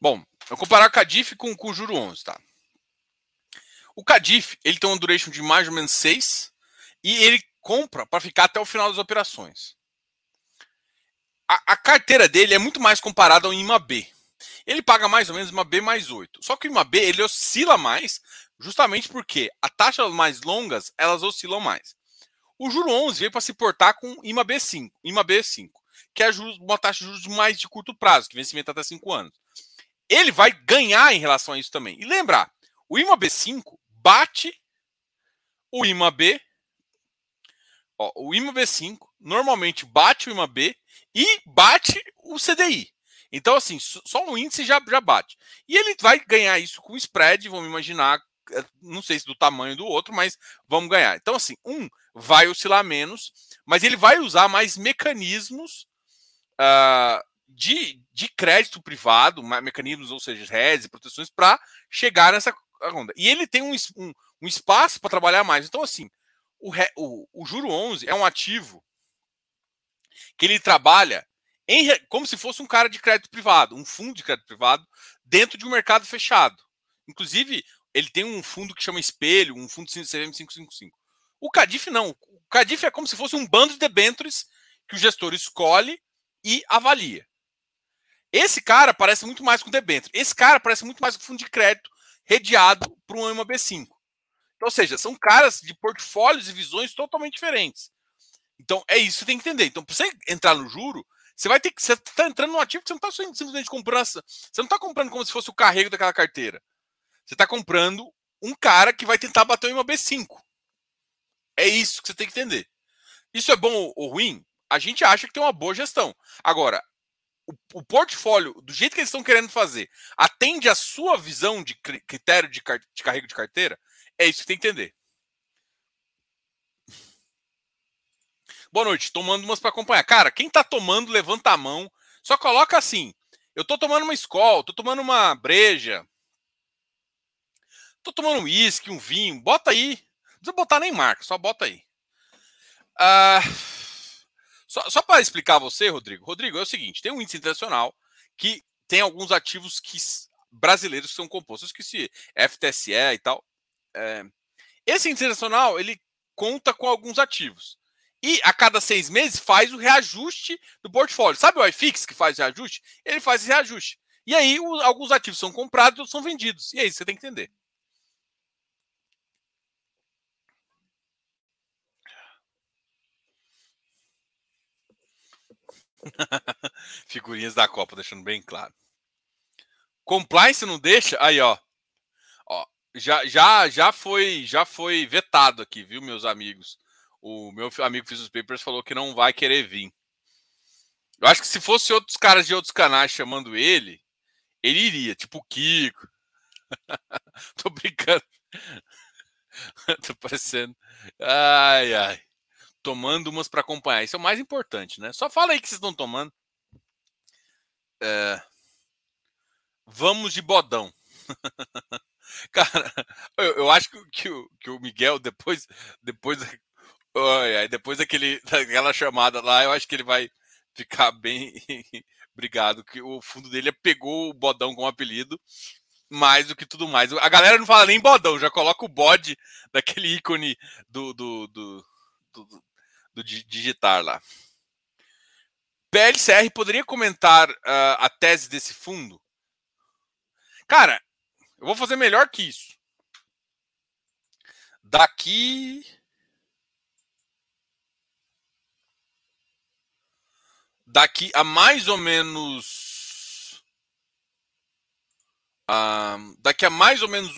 Bom, eu comparar o Cadif com, com o Juro 11, tá? O Cadif, ele tem uma duration de mais ou menos 6 e ele compra para ficar até o final das operações. A, a, carteira dele é muito mais comparada ao IMA B. Ele paga mais ou menos uma B mais 8. Só que o IMA B ele oscila mais, justamente porque as taxas mais longas elas oscilam mais. O juro 11 veio para se portar com IMA B5, IMA B5, que é uma taxa de juros mais de curto prazo, que vencimento até 5 anos. Ele vai ganhar em relação a isso também. E lembrar, o IMA B5 bate o IMA B. Ó, o IMA B5 normalmente bate o IMA B e bate o CDI. Então, assim, só o índice já, já bate. E ele vai ganhar isso com spread, vamos imaginar, eh, não sei se do tamanho do outro, mas vamos ganhar. Então, assim, um vai oscilar menos, mas ele vai usar mais mecanismos uh, de, de crédito privado, mecanismos, ou seja, redes e proteções, para chegar nessa onda. E ele tem um, um, um espaço para trabalhar mais. Então, assim, o, o, o juro 11 é um ativo que ele trabalha em, como se fosse um cara de crédito privado, um fundo de crédito privado, dentro de um mercado fechado. Inclusive, ele tem um fundo que chama Espelho, um fundo CVM 555. O Cadif não. O Cadif é como se fosse um bando de debêntures que o gestor escolhe e avalia. Esse cara parece muito mais com debênture. Esse cara parece muito mais com fundo de crédito redeado para um MB5. Então, ou seja, são caras de portfólios e visões totalmente diferentes. Então, é isso que tem que entender. Então, para você entrar no juro, você vai ter que. Você está entrando num ativo que você não está simplesmente comprando. Você não está comprando como se fosse o carrego daquela carteira. Você está comprando um cara que vai tentar bater uma B5. É isso que você tem que entender. Isso é bom ou ruim? A gente acha que tem uma boa gestão. Agora, o, o portfólio, do jeito que eles estão querendo fazer, atende a sua visão de critério de, car de carrego de carteira? É isso que tem que entender. Boa noite, tomando umas para acompanhar. Cara, quem tá tomando, levanta a mão. Só coloca assim: eu tô tomando uma escola, tô tomando uma breja, tô tomando um uísque, um vinho. Bota aí. Não precisa botar nem marca, só bota aí. Uh, só, só para explicar a você, Rodrigo. Rodrigo, é o seguinte: tem um índice internacional que tem alguns ativos que, brasileiros que são compostos. Eu esqueci, FTSE e tal. É, esse internacional ele conta com alguns ativos e a cada seis meses faz o reajuste do portfólio. Sabe o iFix que faz o reajuste? Ele faz esse reajuste. E aí o, alguns ativos são comprados outros são vendidos. E é isso você tem que entender. Figurinhas da Copa, deixando bem claro. Compliance não deixa? Aí, ó. ó já, já, já foi, já foi vetado aqui, viu, meus amigos? O meu amigo os papers falou que não vai querer vir. Eu acho que se fosse outros caras de outros canais chamando ele, ele iria, tipo o Kiko. Tô brincando. Tô parecendo. Ai, ai. Tomando umas para acompanhar. Isso é o mais importante, né? Só fala aí que vocês estão tomando. É... Vamos de bodão. Cara, eu, eu acho que, que, o, que, o, Miguel, depois, depois, ai, depois daquele, daquela chamada lá, eu acho que ele vai ficar bem obrigado. Que o fundo dele pegou o bodão como apelido mais do que tudo mais. A galera não fala nem bodão, já coloca o bode daquele ícone do, do, do, do, do digitar lá. PLCR poderia comentar uh, a tese desse fundo? Cara, eu vou fazer melhor que isso. Daqui. Daqui a mais ou menos daqui a mais ou menos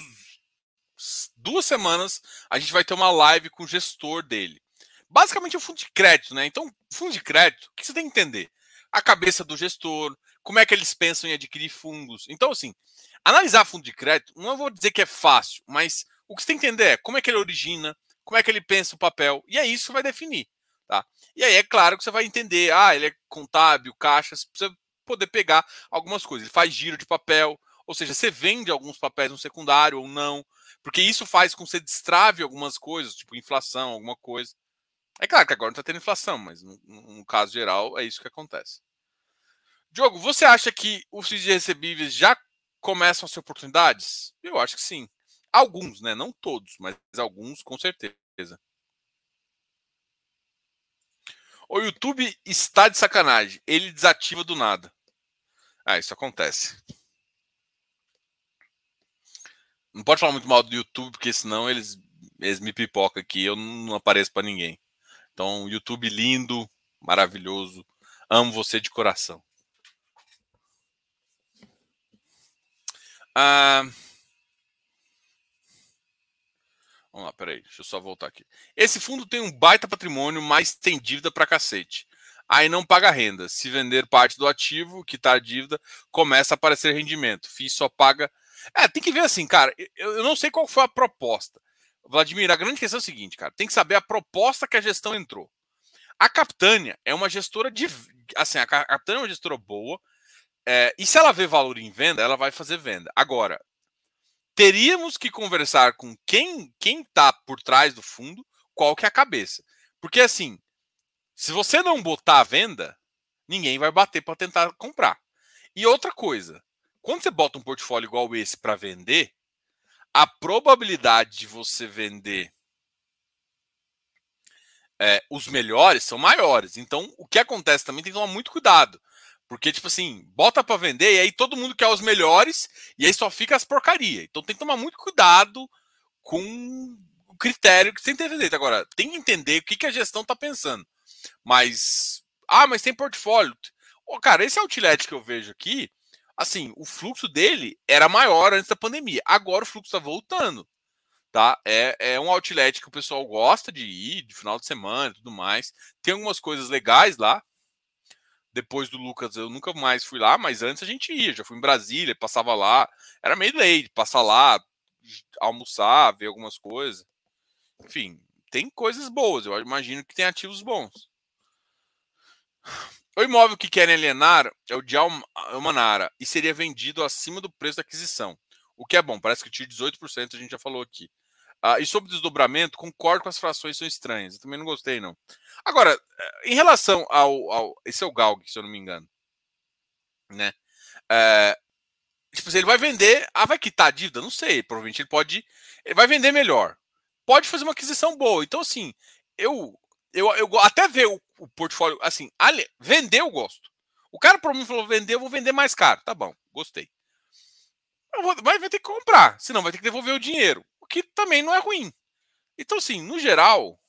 duas semanas, a gente vai ter uma live com o gestor dele. Basicamente é um fundo de crédito, né? Então, fundo de crédito, o que você tem que entender? A cabeça do gestor, como é que eles pensam em adquirir fundos. Então, assim, analisar fundo de crédito, não vou dizer que é fácil, mas o que você tem que entender é como é que ele origina, como é que ele pensa o papel, e é isso que vai definir. Tá? E aí é claro que você vai entender, ah, ele é contábil, caixa, você precisa poder pegar algumas coisas. Ele faz giro de papel, ou seja, você vende alguns papéis no secundário ou não, porque isso faz com que você destrave algumas coisas, tipo inflação, alguma coisa. É claro que agora não está tendo inflação, mas no, no, caso geral é isso que acontece. Diogo, você acha que os FIIs de recebíveis já começam a ser oportunidades? Eu acho que sim. Alguns, né? Não todos, mas alguns com certeza. O YouTube está de sacanagem. Ele desativa do nada. Ah, isso acontece. Não pode falar muito mal do YouTube, porque senão eles, eles me pipocam aqui. Eu não apareço para ninguém. Então, YouTube lindo, maravilhoso. Amo você de coração. Ah, vamos lá, peraí. Deixa eu só voltar aqui. Esse fundo tem um baita patrimônio, mas tem dívida para cacete. Aí não paga renda. Se vender parte do ativo, que tá a dívida, começa a aparecer rendimento. FII só paga é, tem que ver assim, cara. Eu, eu não sei qual foi a proposta. Vladimir, a grande questão é o seguinte, cara. Tem que saber a proposta que a gestão entrou. A Capitânia é uma gestora de. Assim, a Capitânia é uma gestora boa. É, e se ela vê valor em venda, ela vai fazer venda. Agora, teríamos que conversar com quem quem está por trás do fundo, qual que é a cabeça. Porque assim, se você não botar a venda, ninguém vai bater para tentar comprar. E outra coisa, quando você bota um portfólio igual esse para vender, a probabilidade de você vender é, os melhores são maiores. Então, o que acontece também tem que tomar muito cuidado. Porque, tipo assim, bota para vender e aí todo mundo quer os melhores e aí só fica as porcaria. Então tem que tomar muito cuidado com o critério que você tem que entender. Agora, tem que entender o que, que a gestão está pensando. Mas, ah, mas tem portfólio. Oh, cara, esse outlet que eu vejo aqui, assim, o fluxo dele era maior antes da pandemia. Agora o fluxo está voltando. Tá? É, é um outlet que o pessoal gosta de ir, de final de semana e tudo mais. Tem algumas coisas legais lá. Depois do Lucas, eu nunca mais fui lá, mas antes a gente ia. Já fui em Brasília, passava lá. Era meio lei, passar lá, almoçar, ver algumas coisas. Enfim, tem coisas boas. Eu imagino que tem ativos bons. O imóvel que querem alienar é o de Almanara e seria vendido acima do preço da aquisição. O que é bom, parece que tira 18%, a gente já falou aqui. Ah, e sobre desdobramento, concordo com as frações são estranhas. Eu também não gostei, não. Agora, eh, em relação ao. ao esse é o Galg, se eu não me engano. Né? É, tipo assim, ele vai vender. Ah, vai quitar a dívida? Não sei. Provavelmente ele pode. Ele vai vender melhor. Pode fazer uma aquisição boa. Então, assim, eu eu, eu até ver o, o portfólio, assim, ali, vender eu gosto. O cara para mim falou vender, eu vou vender mais caro. Tá bom, gostei. Vou, mas vai ter que comprar, senão vai ter que devolver o dinheiro. Que também não é ruim. Então, assim, no geral,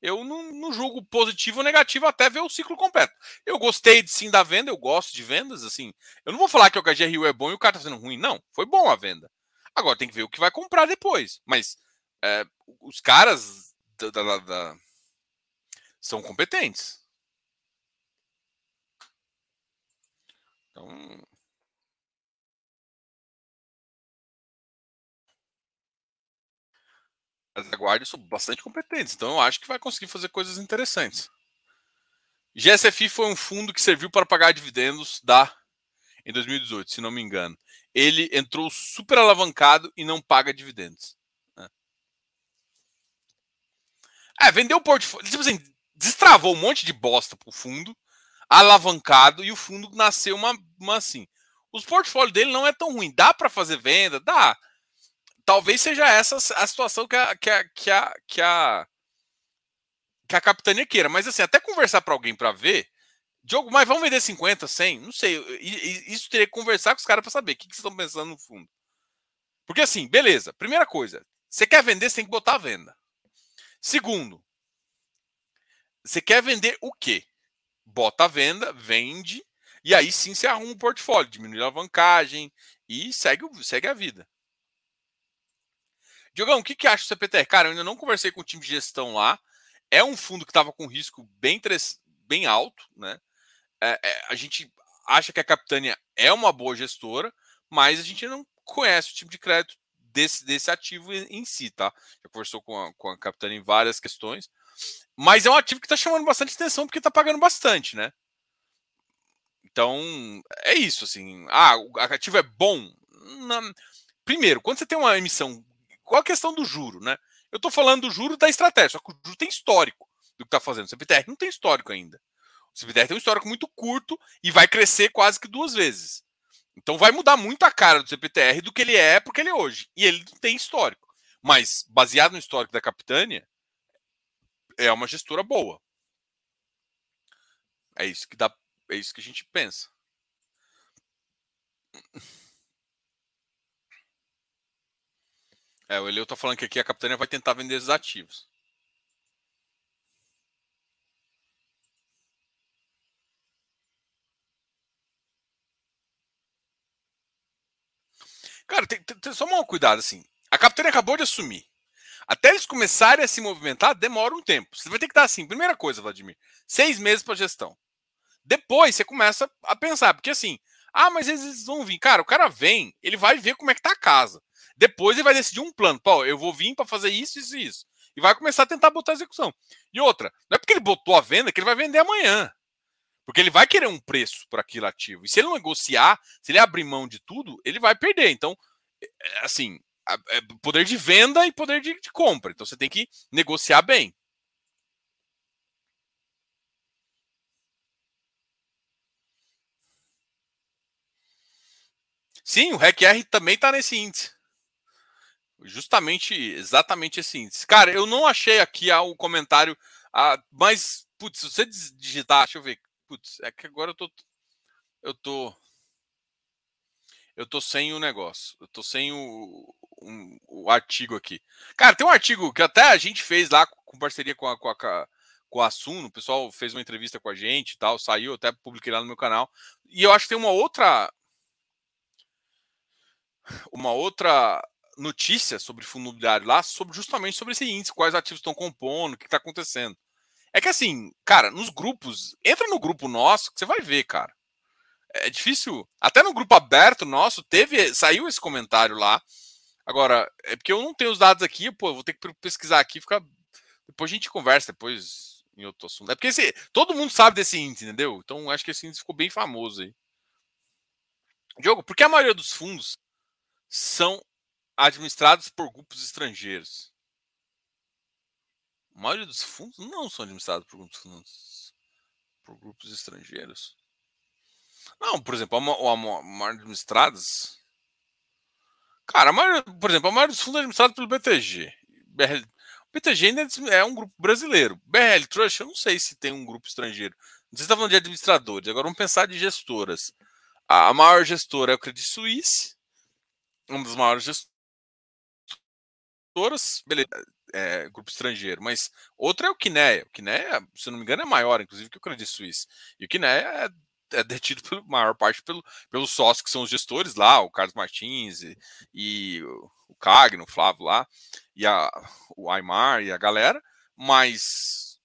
eu não, não, julgo positivo ou negativo até ver o ciclo completo. Eu gostei de, sim da venda, eu gosto de vendas, assim. Eu não vou falar que o HGRU é bom e o cara tá sendo ruim, não. Foi bom a venda. Agora tem que ver o que vai comprar depois. Mas é, os caras da, da, da são competentes. Então, da guarda são bastante competentes, então eu acho que vai conseguir fazer coisas interessantes. GSFI foi um fundo que serviu para pagar dividendos da em 2018, se não me engano. Ele entrou super alavancado e não paga dividendos. Né? É, vendeu o portfólio. Tipo assim, destravou um monte de bosta pro fundo, alavancado, e o fundo nasceu uma, uma assim. Os portfólios dele não é tão ruim. Dá para fazer venda? Dá. Talvez seja essa a situação que a, que a, que a, que a, que a capitania queira. Mas assim, até conversar para alguém para ver Diogo, mas vamos vender 50, 100? Não sei. Isso teria que conversar com os caras para saber o que, que vocês estão pensando no fundo. Porque assim, beleza. Primeira coisa, você quer vender, você tem que botar a venda. Segundo, você quer vender o quê? Bota a venda, vende, e aí sim você arruma um portfólio, diminui a alavancagem e segue, segue a vida. Diogão, o que, que acha do CPTR? Cara, eu ainda não conversei com o time de gestão lá. É um fundo que estava com risco bem, bem alto, né? é, é, a gente acha que a Capitânia é uma boa gestora, mas a gente não conhece o tipo de crédito desse, desse ativo em, si, tá? Já conversou com a, com a Capitânia em várias questões, mas é um ativo que está chamando bastante atenção porque está pagando bastante, né? Então, é isso, assim. Ah, o ativo é bom? Não. Primeiro, quando você tem uma emissão, qual a questão do juro, né? Eu estou falando do juro da estratégia, só que o juro tem histórico do que está fazendo. O CPTR não tem histórico ainda. O CPTR tem um histórico muito curto e vai crescer quase que duas vezes. Então vai mudar muito a cara do CPTR do que ele é porque ele é hoje. E ele tem histórico. Mas, baseado no histórico da Capitânia, é uma gestora boa. É isso que dá, é isso que a gente pensa. É, o Eleu tá falando que aqui a Capitânia vai tentar vender esses ativos. Cara, tem, tem, tem só um cuidado, assim. A Capitânia acabou de assumir. Até eles começarem a se movimentar, demora um tempo. Você vai ter que dar, assim, primeira coisa, Vladimir, seis meses para gestão. Depois você começa a pensar, porque assim, ah, mas eles vão vir. Cara, o cara vem, ele vai ver como é que tá a casa. Depois ele vai decidir um plano. Pô, eu vou vir para fazer isso, isso e isso. E vai começar a tentar botar a execução. E outra, não é porque ele botou a venda que ele vai vender amanhã. Porque ele vai querer um preço por aquilo ativo. E se ele não negociar, se ele abrir mão de tudo, ele vai perder. Então, é, é, assim, é poder de venda e poder de, de compra. Então você tem que negociar bem. Sim, o REC-R também está nesse índice. Justamente, exatamente índice. Cara, eu não achei aqui o comentário, ah, mas, putz, se você digitar, deixa eu ver, Putz, é que agora eu tô. Eu tô. Eu tô sem o negócio. Eu tô sem o, um, o artigo aqui. Cara, tem um artigo que até a gente fez lá com parceria com a, com a, com a Suno. O pessoal fez uma entrevista com a gente e tal. Saiu, até publiquei lá no meu canal. E eu acho que tem uma outra. Uma outra notícia sobre fundo imobiliário lá, sobre justamente sobre esse índice, quais ativos estão compondo, o que está acontecendo. É que assim, cara, nos grupos, entra no grupo nosso que você vai ver, cara. É difícil. Até no grupo aberto nosso, teve. Saiu esse comentário lá. Agora, é porque eu não tenho os dados aqui, pô, vou ter que pesquisar aqui, fica. Depois a gente conversa, depois em outro assunto. É porque esse, todo mundo sabe desse índice, entendeu? Então acho que esse índice ficou bem famoso aí. Diogo, por que a maioria dos fundos são administrados por grupos estrangeiros? A maioria dos fundos não são administrados por grupos, por grupos estrangeiros. Não, por exemplo, a, a, a maioria administradas. Cara, a maioria, por exemplo, a maioria dos fundos é administrado pelo BTG. BRL, o BTG ainda é um grupo brasileiro. BRL Trust, eu não sei se tem um grupo estrangeiro. Não sei se está falando de administradores. Agora vamos pensar de gestoras. A, a maior gestora é o Credit Suisse, uma das maiores gestoras. Beleza é, grupo estrangeiro, mas outro é o Kineia. O Kineia, se não me engano, é maior, inclusive, que o Credit Suisse. E o Kineia é, é detido pela maior parte pelo, pelos sócios que são os gestores lá, o Carlos Martins e, e o Cagno, o Flávio lá, e a, o Aymar e a galera, mas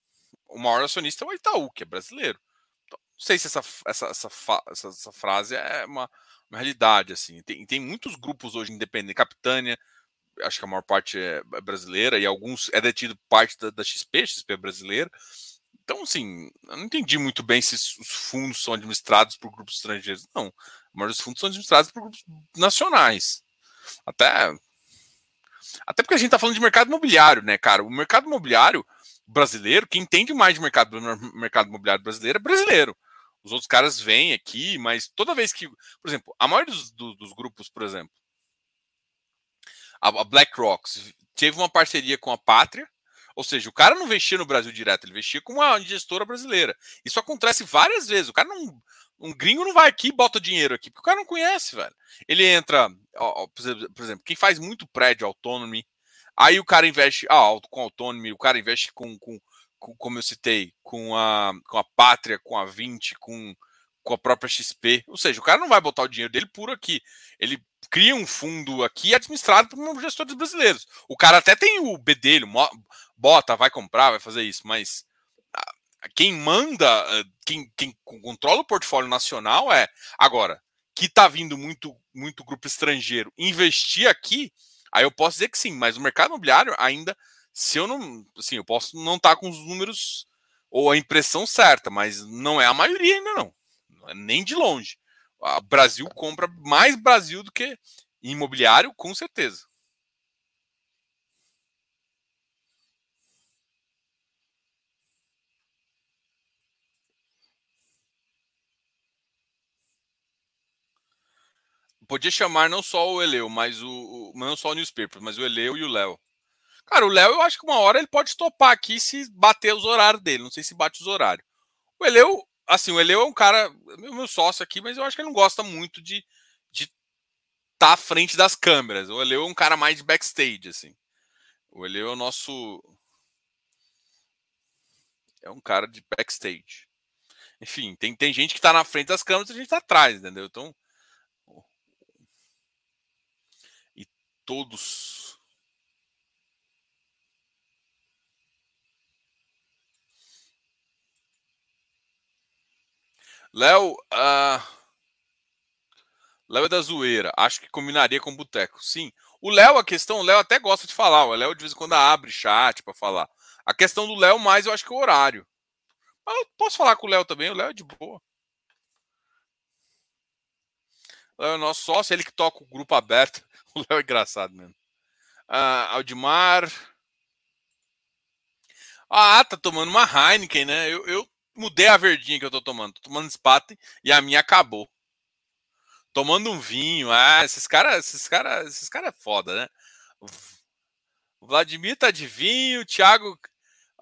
o maior acionista é o Itaú, que é brasileiro. Então, não sei se essa, essa, essa, essa, essa frase é uma, uma realidade, assim. Tem, tem muitos grupos hoje independentes, Capitânia, acho que a maior parte é brasileira, e alguns é detido parte da, da XP, XP é brasileira. Então, assim, eu não entendi muito bem se os fundos são administrados por grupos estrangeiros. Não, maioria dos fundos são administrados por grupos nacionais. Até, até porque a gente está falando de mercado imobiliário, né, cara? O mercado imobiliário brasileiro, quem entende mais de mercado, mercado imobiliário brasileiro é brasileiro. Os outros caras vêm aqui, mas toda vez que, por exemplo, a maioria dos, dos grupos, por exemplo, a, BlackRock teve uma parceria com a Pátria, ou seja, o cara não investia no Brasil direto, ele investia com uma gestora brasileira. Isso acontece várias vezes. O cara não. Um gringo não vai aqui e bota dinheiro aqui, porque o cara não conhece, velho. Ele entra, ó, por exemplo, quem faz muito prédio autonomy, aí o cara investe ah, com autonomy, o cara investe com, com, com, como eu citei, com a, com a Pátria, com a 20, com, com a própria XP. Ou seja, o cara não vai botar o dinheiro dele puro aqui. Ele cria um fundo aqui administrado por gestores brasileiros. O cara até tem o B dele, bota, vai comprar, vai fazer isso, mas quem manda, eh, quem, quem controla o portfólio nacional é agora que está vindo muito muito grupo estrangeiro investir aqui, aí eu posso dizer que sim, mas o mercado imobiliário ainda, se eu não, assim, eu posso não estar tá com os números ou a impressão certa, mas não é a maioria ainda não, não é nem de longe. Brasil compra mais Brasil do que imobiliário, com certeza. podia chamar não só o Eleu, mas o, o não só o newspaper, mas o Eleu e o Léo. Cara, o Léo, eu acho que uma hora ele pode topar aqui se bater os horários dele. Não sei se bate os horários. O Eleu, assim, o Eleu é um cara, meu, sócio aqui, mas eu acho que ele não gosta muito de estar tá à frente das câmeras. O Eleu é um cara mais de backstage, assim. O Eleu é o nosso. É um cara de backstage. Enfim, tem, tem gente que tá na frente das câmeras e a gente tá atrás, entendeu? Então, todos. Léo, uh... Léo é da zoeira. Acho que combinaria com o Boteco. Sim. O Léo, a questão, o Léo até gosta de falar. O Léo de vez em quando abre chat para falar. A questão do Léo, mais eu acho que é o horário. Mas eu posso falar com o Léo também. O Léo é de boa. O Léo é nosso sócio, ele que toca o grupo aberto. O Léo é engraçado mesmo. Ah, Aldimar. Ah, tá tomando uma Heineken, né? Eu, eu mudei a verdinha que eu tô tomando. Tô tomando Spaten e a minha acabou. Tomando um vinho. Ah, esses caras, esses caras, esses caras é foda, né? O Vladimir tá de vinho, Thiago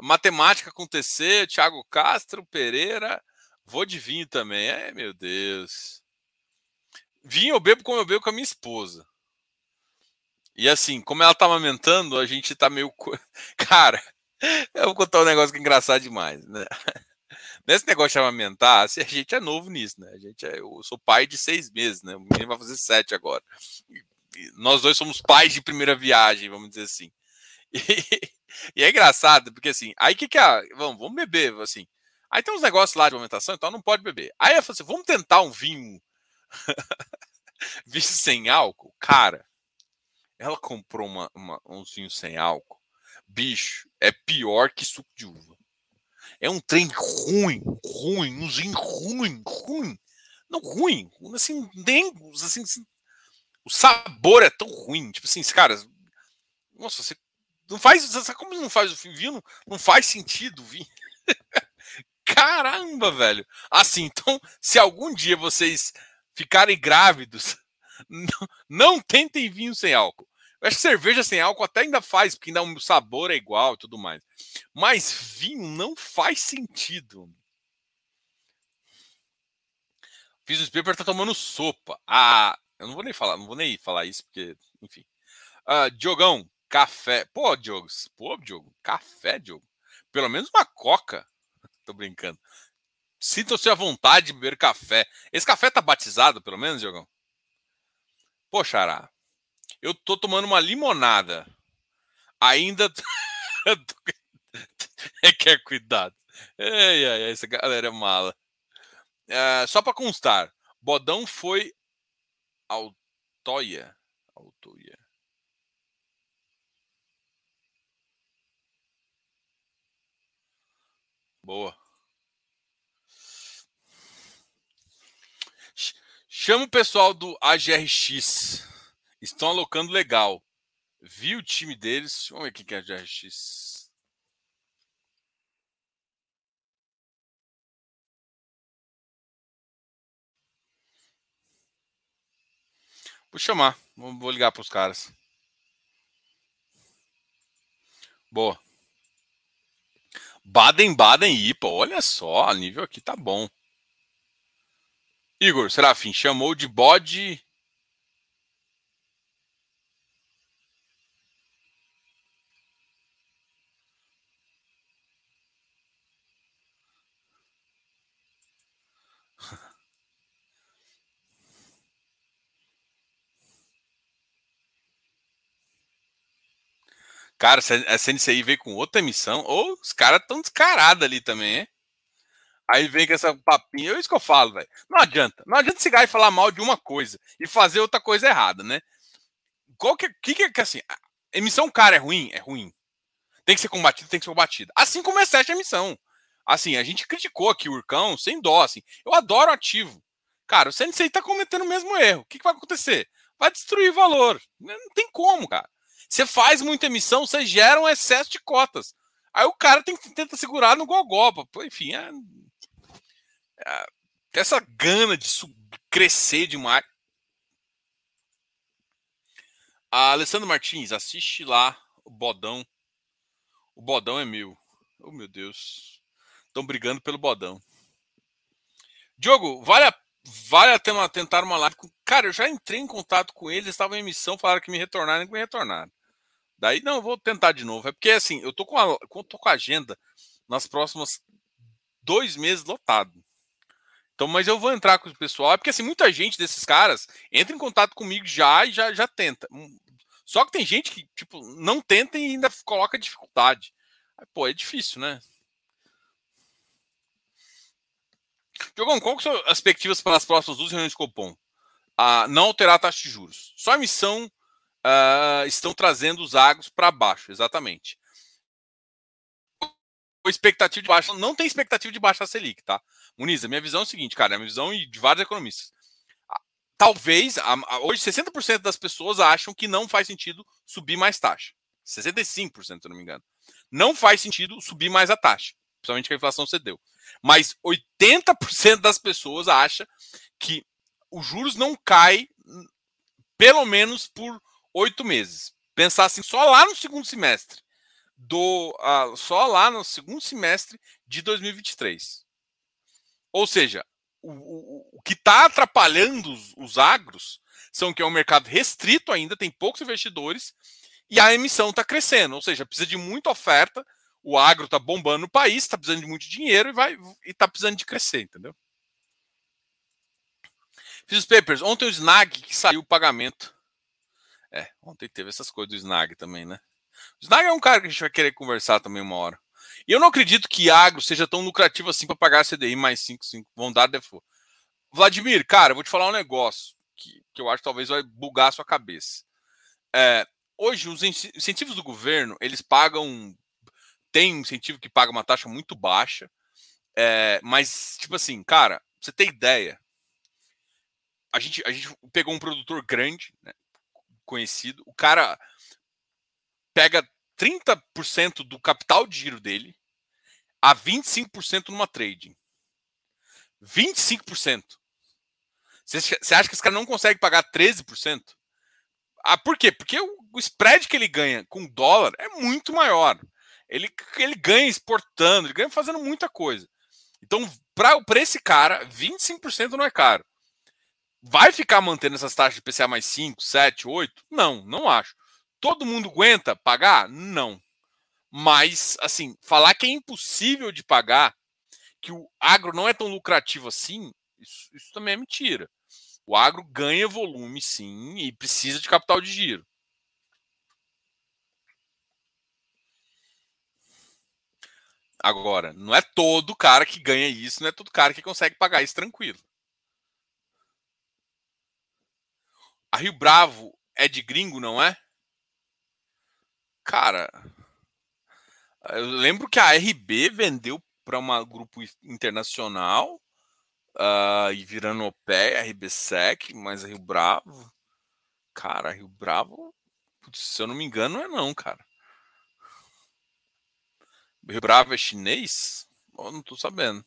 matemática TC, Thiago Castro, Pereira, vou de vinho também. É, meu Deus. Vinho eu bebo como eu bebo com a minha esposa. E assim, como ela tá amamentando, a gente tá meio. Cara, eu vou contar um negócio que é engraçado demais, né? Nesse negócio de amamentar, assim, a gente é novo nisso, né? A gente é, eu sou pai de seis meses, né? O menino vai fazer sete agora. E nós dois somos pais de primeira viagem, vamos dizer assim. E, e é engraçado, porque assim, aí que que é. Vamos, vamos beber, assim. Aí tem uns negócios lá de alimentação, então não pode beber. Aí eu falei assim: vamos tentar um vinho. vinho sem álcool? Cara, ela comprou uma, uma, um vinho sem álcool. Bicho, é pior que suco de uva. É um trem ruim, ruim, um vinho ruim, ruim. Não ruim, assim, nem. Assim, assim, o sabor é tão ruim. Tipo assim, cara. Nossa, você não faz. Sabe como não faz o vinho? Não, não faz sentido o vinho. Caramba, velho. Assim, então, se algum dia vocês ficarem grávidos, não, não tentem vinho sem álcool. Eu acho que cerveja sem álcool até ainda faz, porque ainda o sabor é igual e tudo mais. Mas vinho não faz sentido. Fiz o Piper tá tomando sopa. Ah, eu não vou nem falar, não vou nem falar isso, porque, enfim. Uh, Diogão, café. Pô, Diogo, pô, Diogo, café, Diogo. Pelo menos uma coca. Tô brincando. Sinta-se à vontade de beber café. Esse café tá batizado, pelo menos, Diogão? Pô, Xará, eu tô tomando uma limonada. Ainda. É Quer é cuidado. Ei, ei, ei, essa galera é mala. Ah, só para constar, Bodão foi ao Toia. Boa. Chama o pessoal do AGRX. Estão alocando legal. Vi o time deles. Vamos ver quem que é a AGRX. Vou chamar. Vou ligar para os caras. Boa. Baden-Baden e IPA. Olha só, nível aqui tá bom. Igor Serafim chamou de bode. Cara, a CNCI veio com outra emissão, ou os caras tão descarados ali também, hein? Aí vem com essa papinha, é isso que eu falo, velho. Não adianta. Não adianta esse e falar mal de uma coisa e fazer outra coisa errada, né? Qual que, que, que, que assim, emissão cara é ruim? É ruim. Tem que ser combatido, tem que ser combatido. Assim como é a emissão. Assim, a gente criticou aqui o Urcão sem dó, assim. Eu adoro ativo. Cara, o CNC tá cometendo o mesmo erro. O que, que vai acontecer? Vai destruir valor. Não tem como, cara. Você faz muita emissão, você gera um excesso de cotas. Aí o cara tem que tentar segurar no gogoba. Enfim, é, é, essa gana de crescer demais. A Alessandro Martins, assiste lá o Bodão. O Bodão é meu. Oh, meu Deus. Estão brigando pelo Bodão. Diogo, vale a, vale a tentar uma live. Cara, eu já entrei em contato com eles, estavam em emissão, falaram que me retornaram que me retornaram. Daí, não, vou tentar de novo. É porque, assim, eu tô com a, tô com a agenda nas próximas dois meses lotado. Então, mas eu vou entrar com o pessoal, é porque assim, muita gente desses caras entra em contato comigo já e já, já tenta. Hum, só que tem gente que, tipo, não tenta e ainda coloca dificuldade. Pô, é difícil, né? Diogão, qual são as perspectivas para as próximas duas reuniões de Copom? Ah, não alterar a taxa de juros. Só emissão ah, estão trazendo os agros para baixo, exatamente. O expectativa de baixa, não tem expectativa de baixa Selic, tá? Muniz, a minha visão é o seguinte, cara, é a minha visão de vários economistas. Talvez, hoje 60% das pessoas acham que não faz sentido subir mais taxa. 65%, se eu não me engano. Não faz sentido subir mais a taxa, principalmente que a inflação cedeu. Mas 80% das pessoas acham que os juros não cai pelo menos por oito meses. Pensar assim, só lá no segundo semestre do uh, só lá no segundo semestre de 2023. Ou seja, o, o, o que está atrapalhando os, os, agros são que é um mercado restrito ainda, tem poucos investidores e a emissão está crescendo. Ou seja, precisa de muita oferta, o agro está bombando no país, está precisando de muito dinheiro e vai e está precisando de crescer, entendeu? Fiz os papers. Ontem o Snag que saiu o pagamento. É, ontem teve essas coisas do Snag também, né? O Snag é um cara que a gente vai querer conversar também uma hora. E eu não acredito que agro seja tão lucrativo assim para pagar CDI mais 5, 5. Vão dar default. Vladimir, cara, eu vou te falar um negócio que, que eu acho que talvez vai bugar a sua cabeça. É, hoje, os incentivos do governo, eles pagam. Tem um incentivo que paga uma taxa muito baixa. É, mas, tipo assim, cara, você tem ideia. A gente, a gente pegou um produtor grande, né, conhecido. O cara pega 30% do capital de giro dele a 25% numa trading. 25%. Você acha que esse cara não consegue pagar 13%? Ah, por quê? Porque o, spread que ele ganha com dólar é muito maior. Ele, ele ganha exportando, ele ganha fazendo muita coisa. Então, para esse cara, 25% não é caro. Vai ficar mantendo essas taxas de PCA mais 5, 7, 8? Não, não acho. Todo mundo aguenta pagar? Não. Mas, assim, falar que é impossível de pagar, que o agro não é tão lucrativo assim, isso, isso também é mentira. O agro ganha volume, sim, e precisa de capital de giro. Agora, não é todo cara que ganha isso, não é todo cara que consegue pagar isso tranquilo. A Rio Bravo é de gringo, não é? Cara, eu lembro que a RB vendeu para um grupo internacional uh, e virando OPE, RBSEC, mas Rio Bravo. Cara, Rio Bravo, putz, se eu não me engano, não é não, cara. Rio Bravo é chinês? Eu não tô sabendo.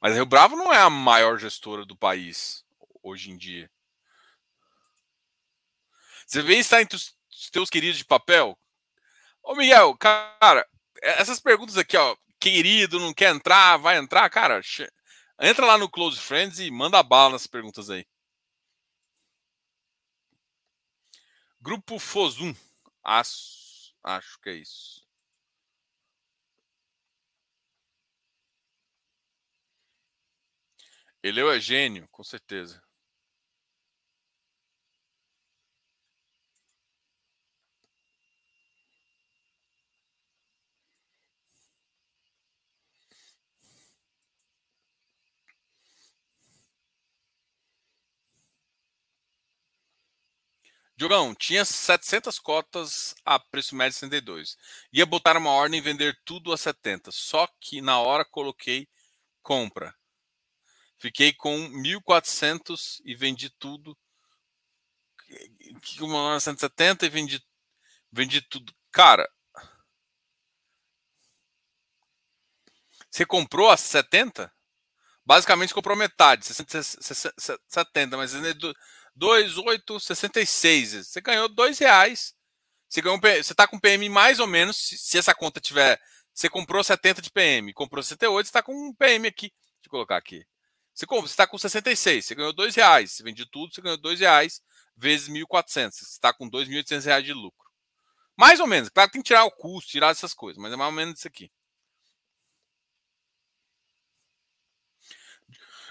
Mas Rio Bravo não é a maior gestora do país hoje em dia. Você vê está entre os teus queridos de papel? Ô Miguel, cara, essas perguntas aqui, ó, querido, não quer entrar, vai entrar, cara, entra lá no Close Friends e manda bala nessas perguntas aí. Grupo Fozum. Acho, acho que é isso. Ele é gênio, com certeza. Diogão, tinha 700 cotas a preço médio 62. Ia botar uma ordem e vender tudo a 70. Só que na hora coloquei compra. Fiquei com 1.400 e vendi tudo. Hora 170 e vendi, vendi tudo. Cara, você comprou a 70? Basicamente comprou metade, 70, mas 2,866. Você ganhou dois reais. Você ganhou, você está com PM mais ou menos. Se, essa conta tiver, você comprou 70 de PM, comprou 68, você está com um PM aqui. Deixa eu colocar aqui. Você está com 66, você ganhou dois reais. Você vende tudo, você ganhou dois reais vezes 1.400. Você está com 2.800 reais de lucro. Mais ou menos. Claro, tem que tirar o custo, tirar essas coisas, mas é mais ou menos isso aqui.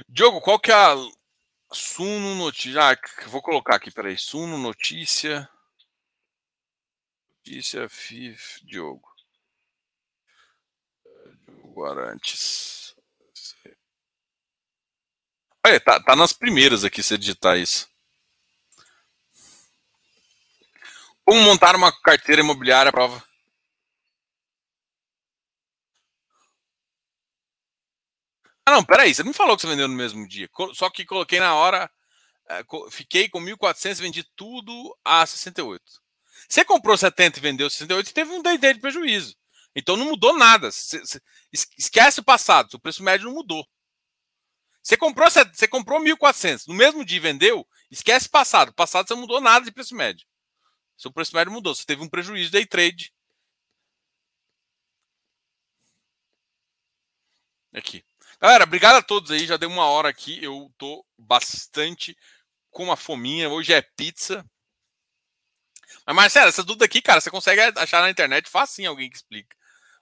Diogo, qual que é a Suno Notícia. Ah, vou colocar aqui, peraí. Suno Notícia. Notícia FIF Diogo. Diogo Arantes. Olha, tá, tá nas primeiras aqui se digitar isso. Como montar uma carteira imobiliária à prova? Ah, não, peraí, você não falou que você vendeu no mesmo dia. Só que coloquei na hora, é, fiquei com 1.400 vendi tudo a 68. Você comprou 70 e vendeu 68, você teve um day de prejuízo. Então não mudou nada. esquece o passado, o preço médio não mudou. Você comprou, você comprou 1.400, no mesmo dia vendeu, esquece passado. Passado você não mudou nada de preço médio. Seu preço médio mudou, você teve um prejuízo day trade. Aqui. Galera, obrigado a todos aí. Já deu uma hora aqui. Eu tô bastante com uma fominha. Hoje é pizza. Mas, Marcelo, essa dúvida aqui, cara, você consegue achar na internet facinho alguém que explica.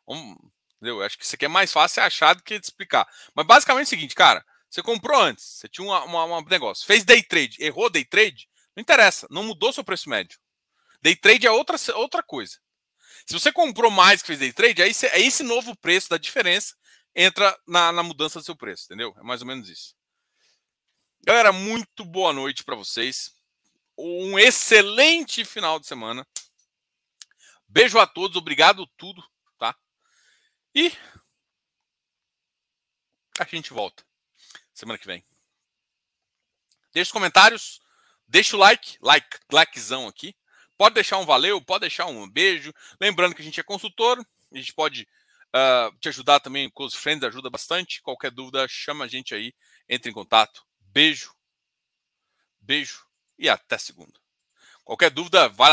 Vamos, entendeu? Acho que isso aqui é mais fácil achar do que explicar. Mas basicamente é o seguinte, cara. Você comprou antes, você tinha um negócio, fez day trade, errou day trade, não interessa, não mudou seu preço médio. Day trade é outra, outra coisa. Se você comprou mais que fez day trade, aí é esse novo preço da diferença entra na, na mudança do seu preço, entendeu? É mais ou menos isso. Galera, muito boa noite para vocês. Um excelente final de semana. Beijo a todos, obrigado tudo, tá? E a gente volta semana que vem. Deixa os comentários, deixa o like, like, likezão aqui. Pode deixar um valeu, pode deixar um beijo. Lembrando que a gente é consultor, a gente pode Uh, te ajudar também, Close Friends ajuda bastante. Qualquer dúvida, chama a gente aí, entre em contato. Beijo, beijo e até segunda. Qualquer dúvida, vai lá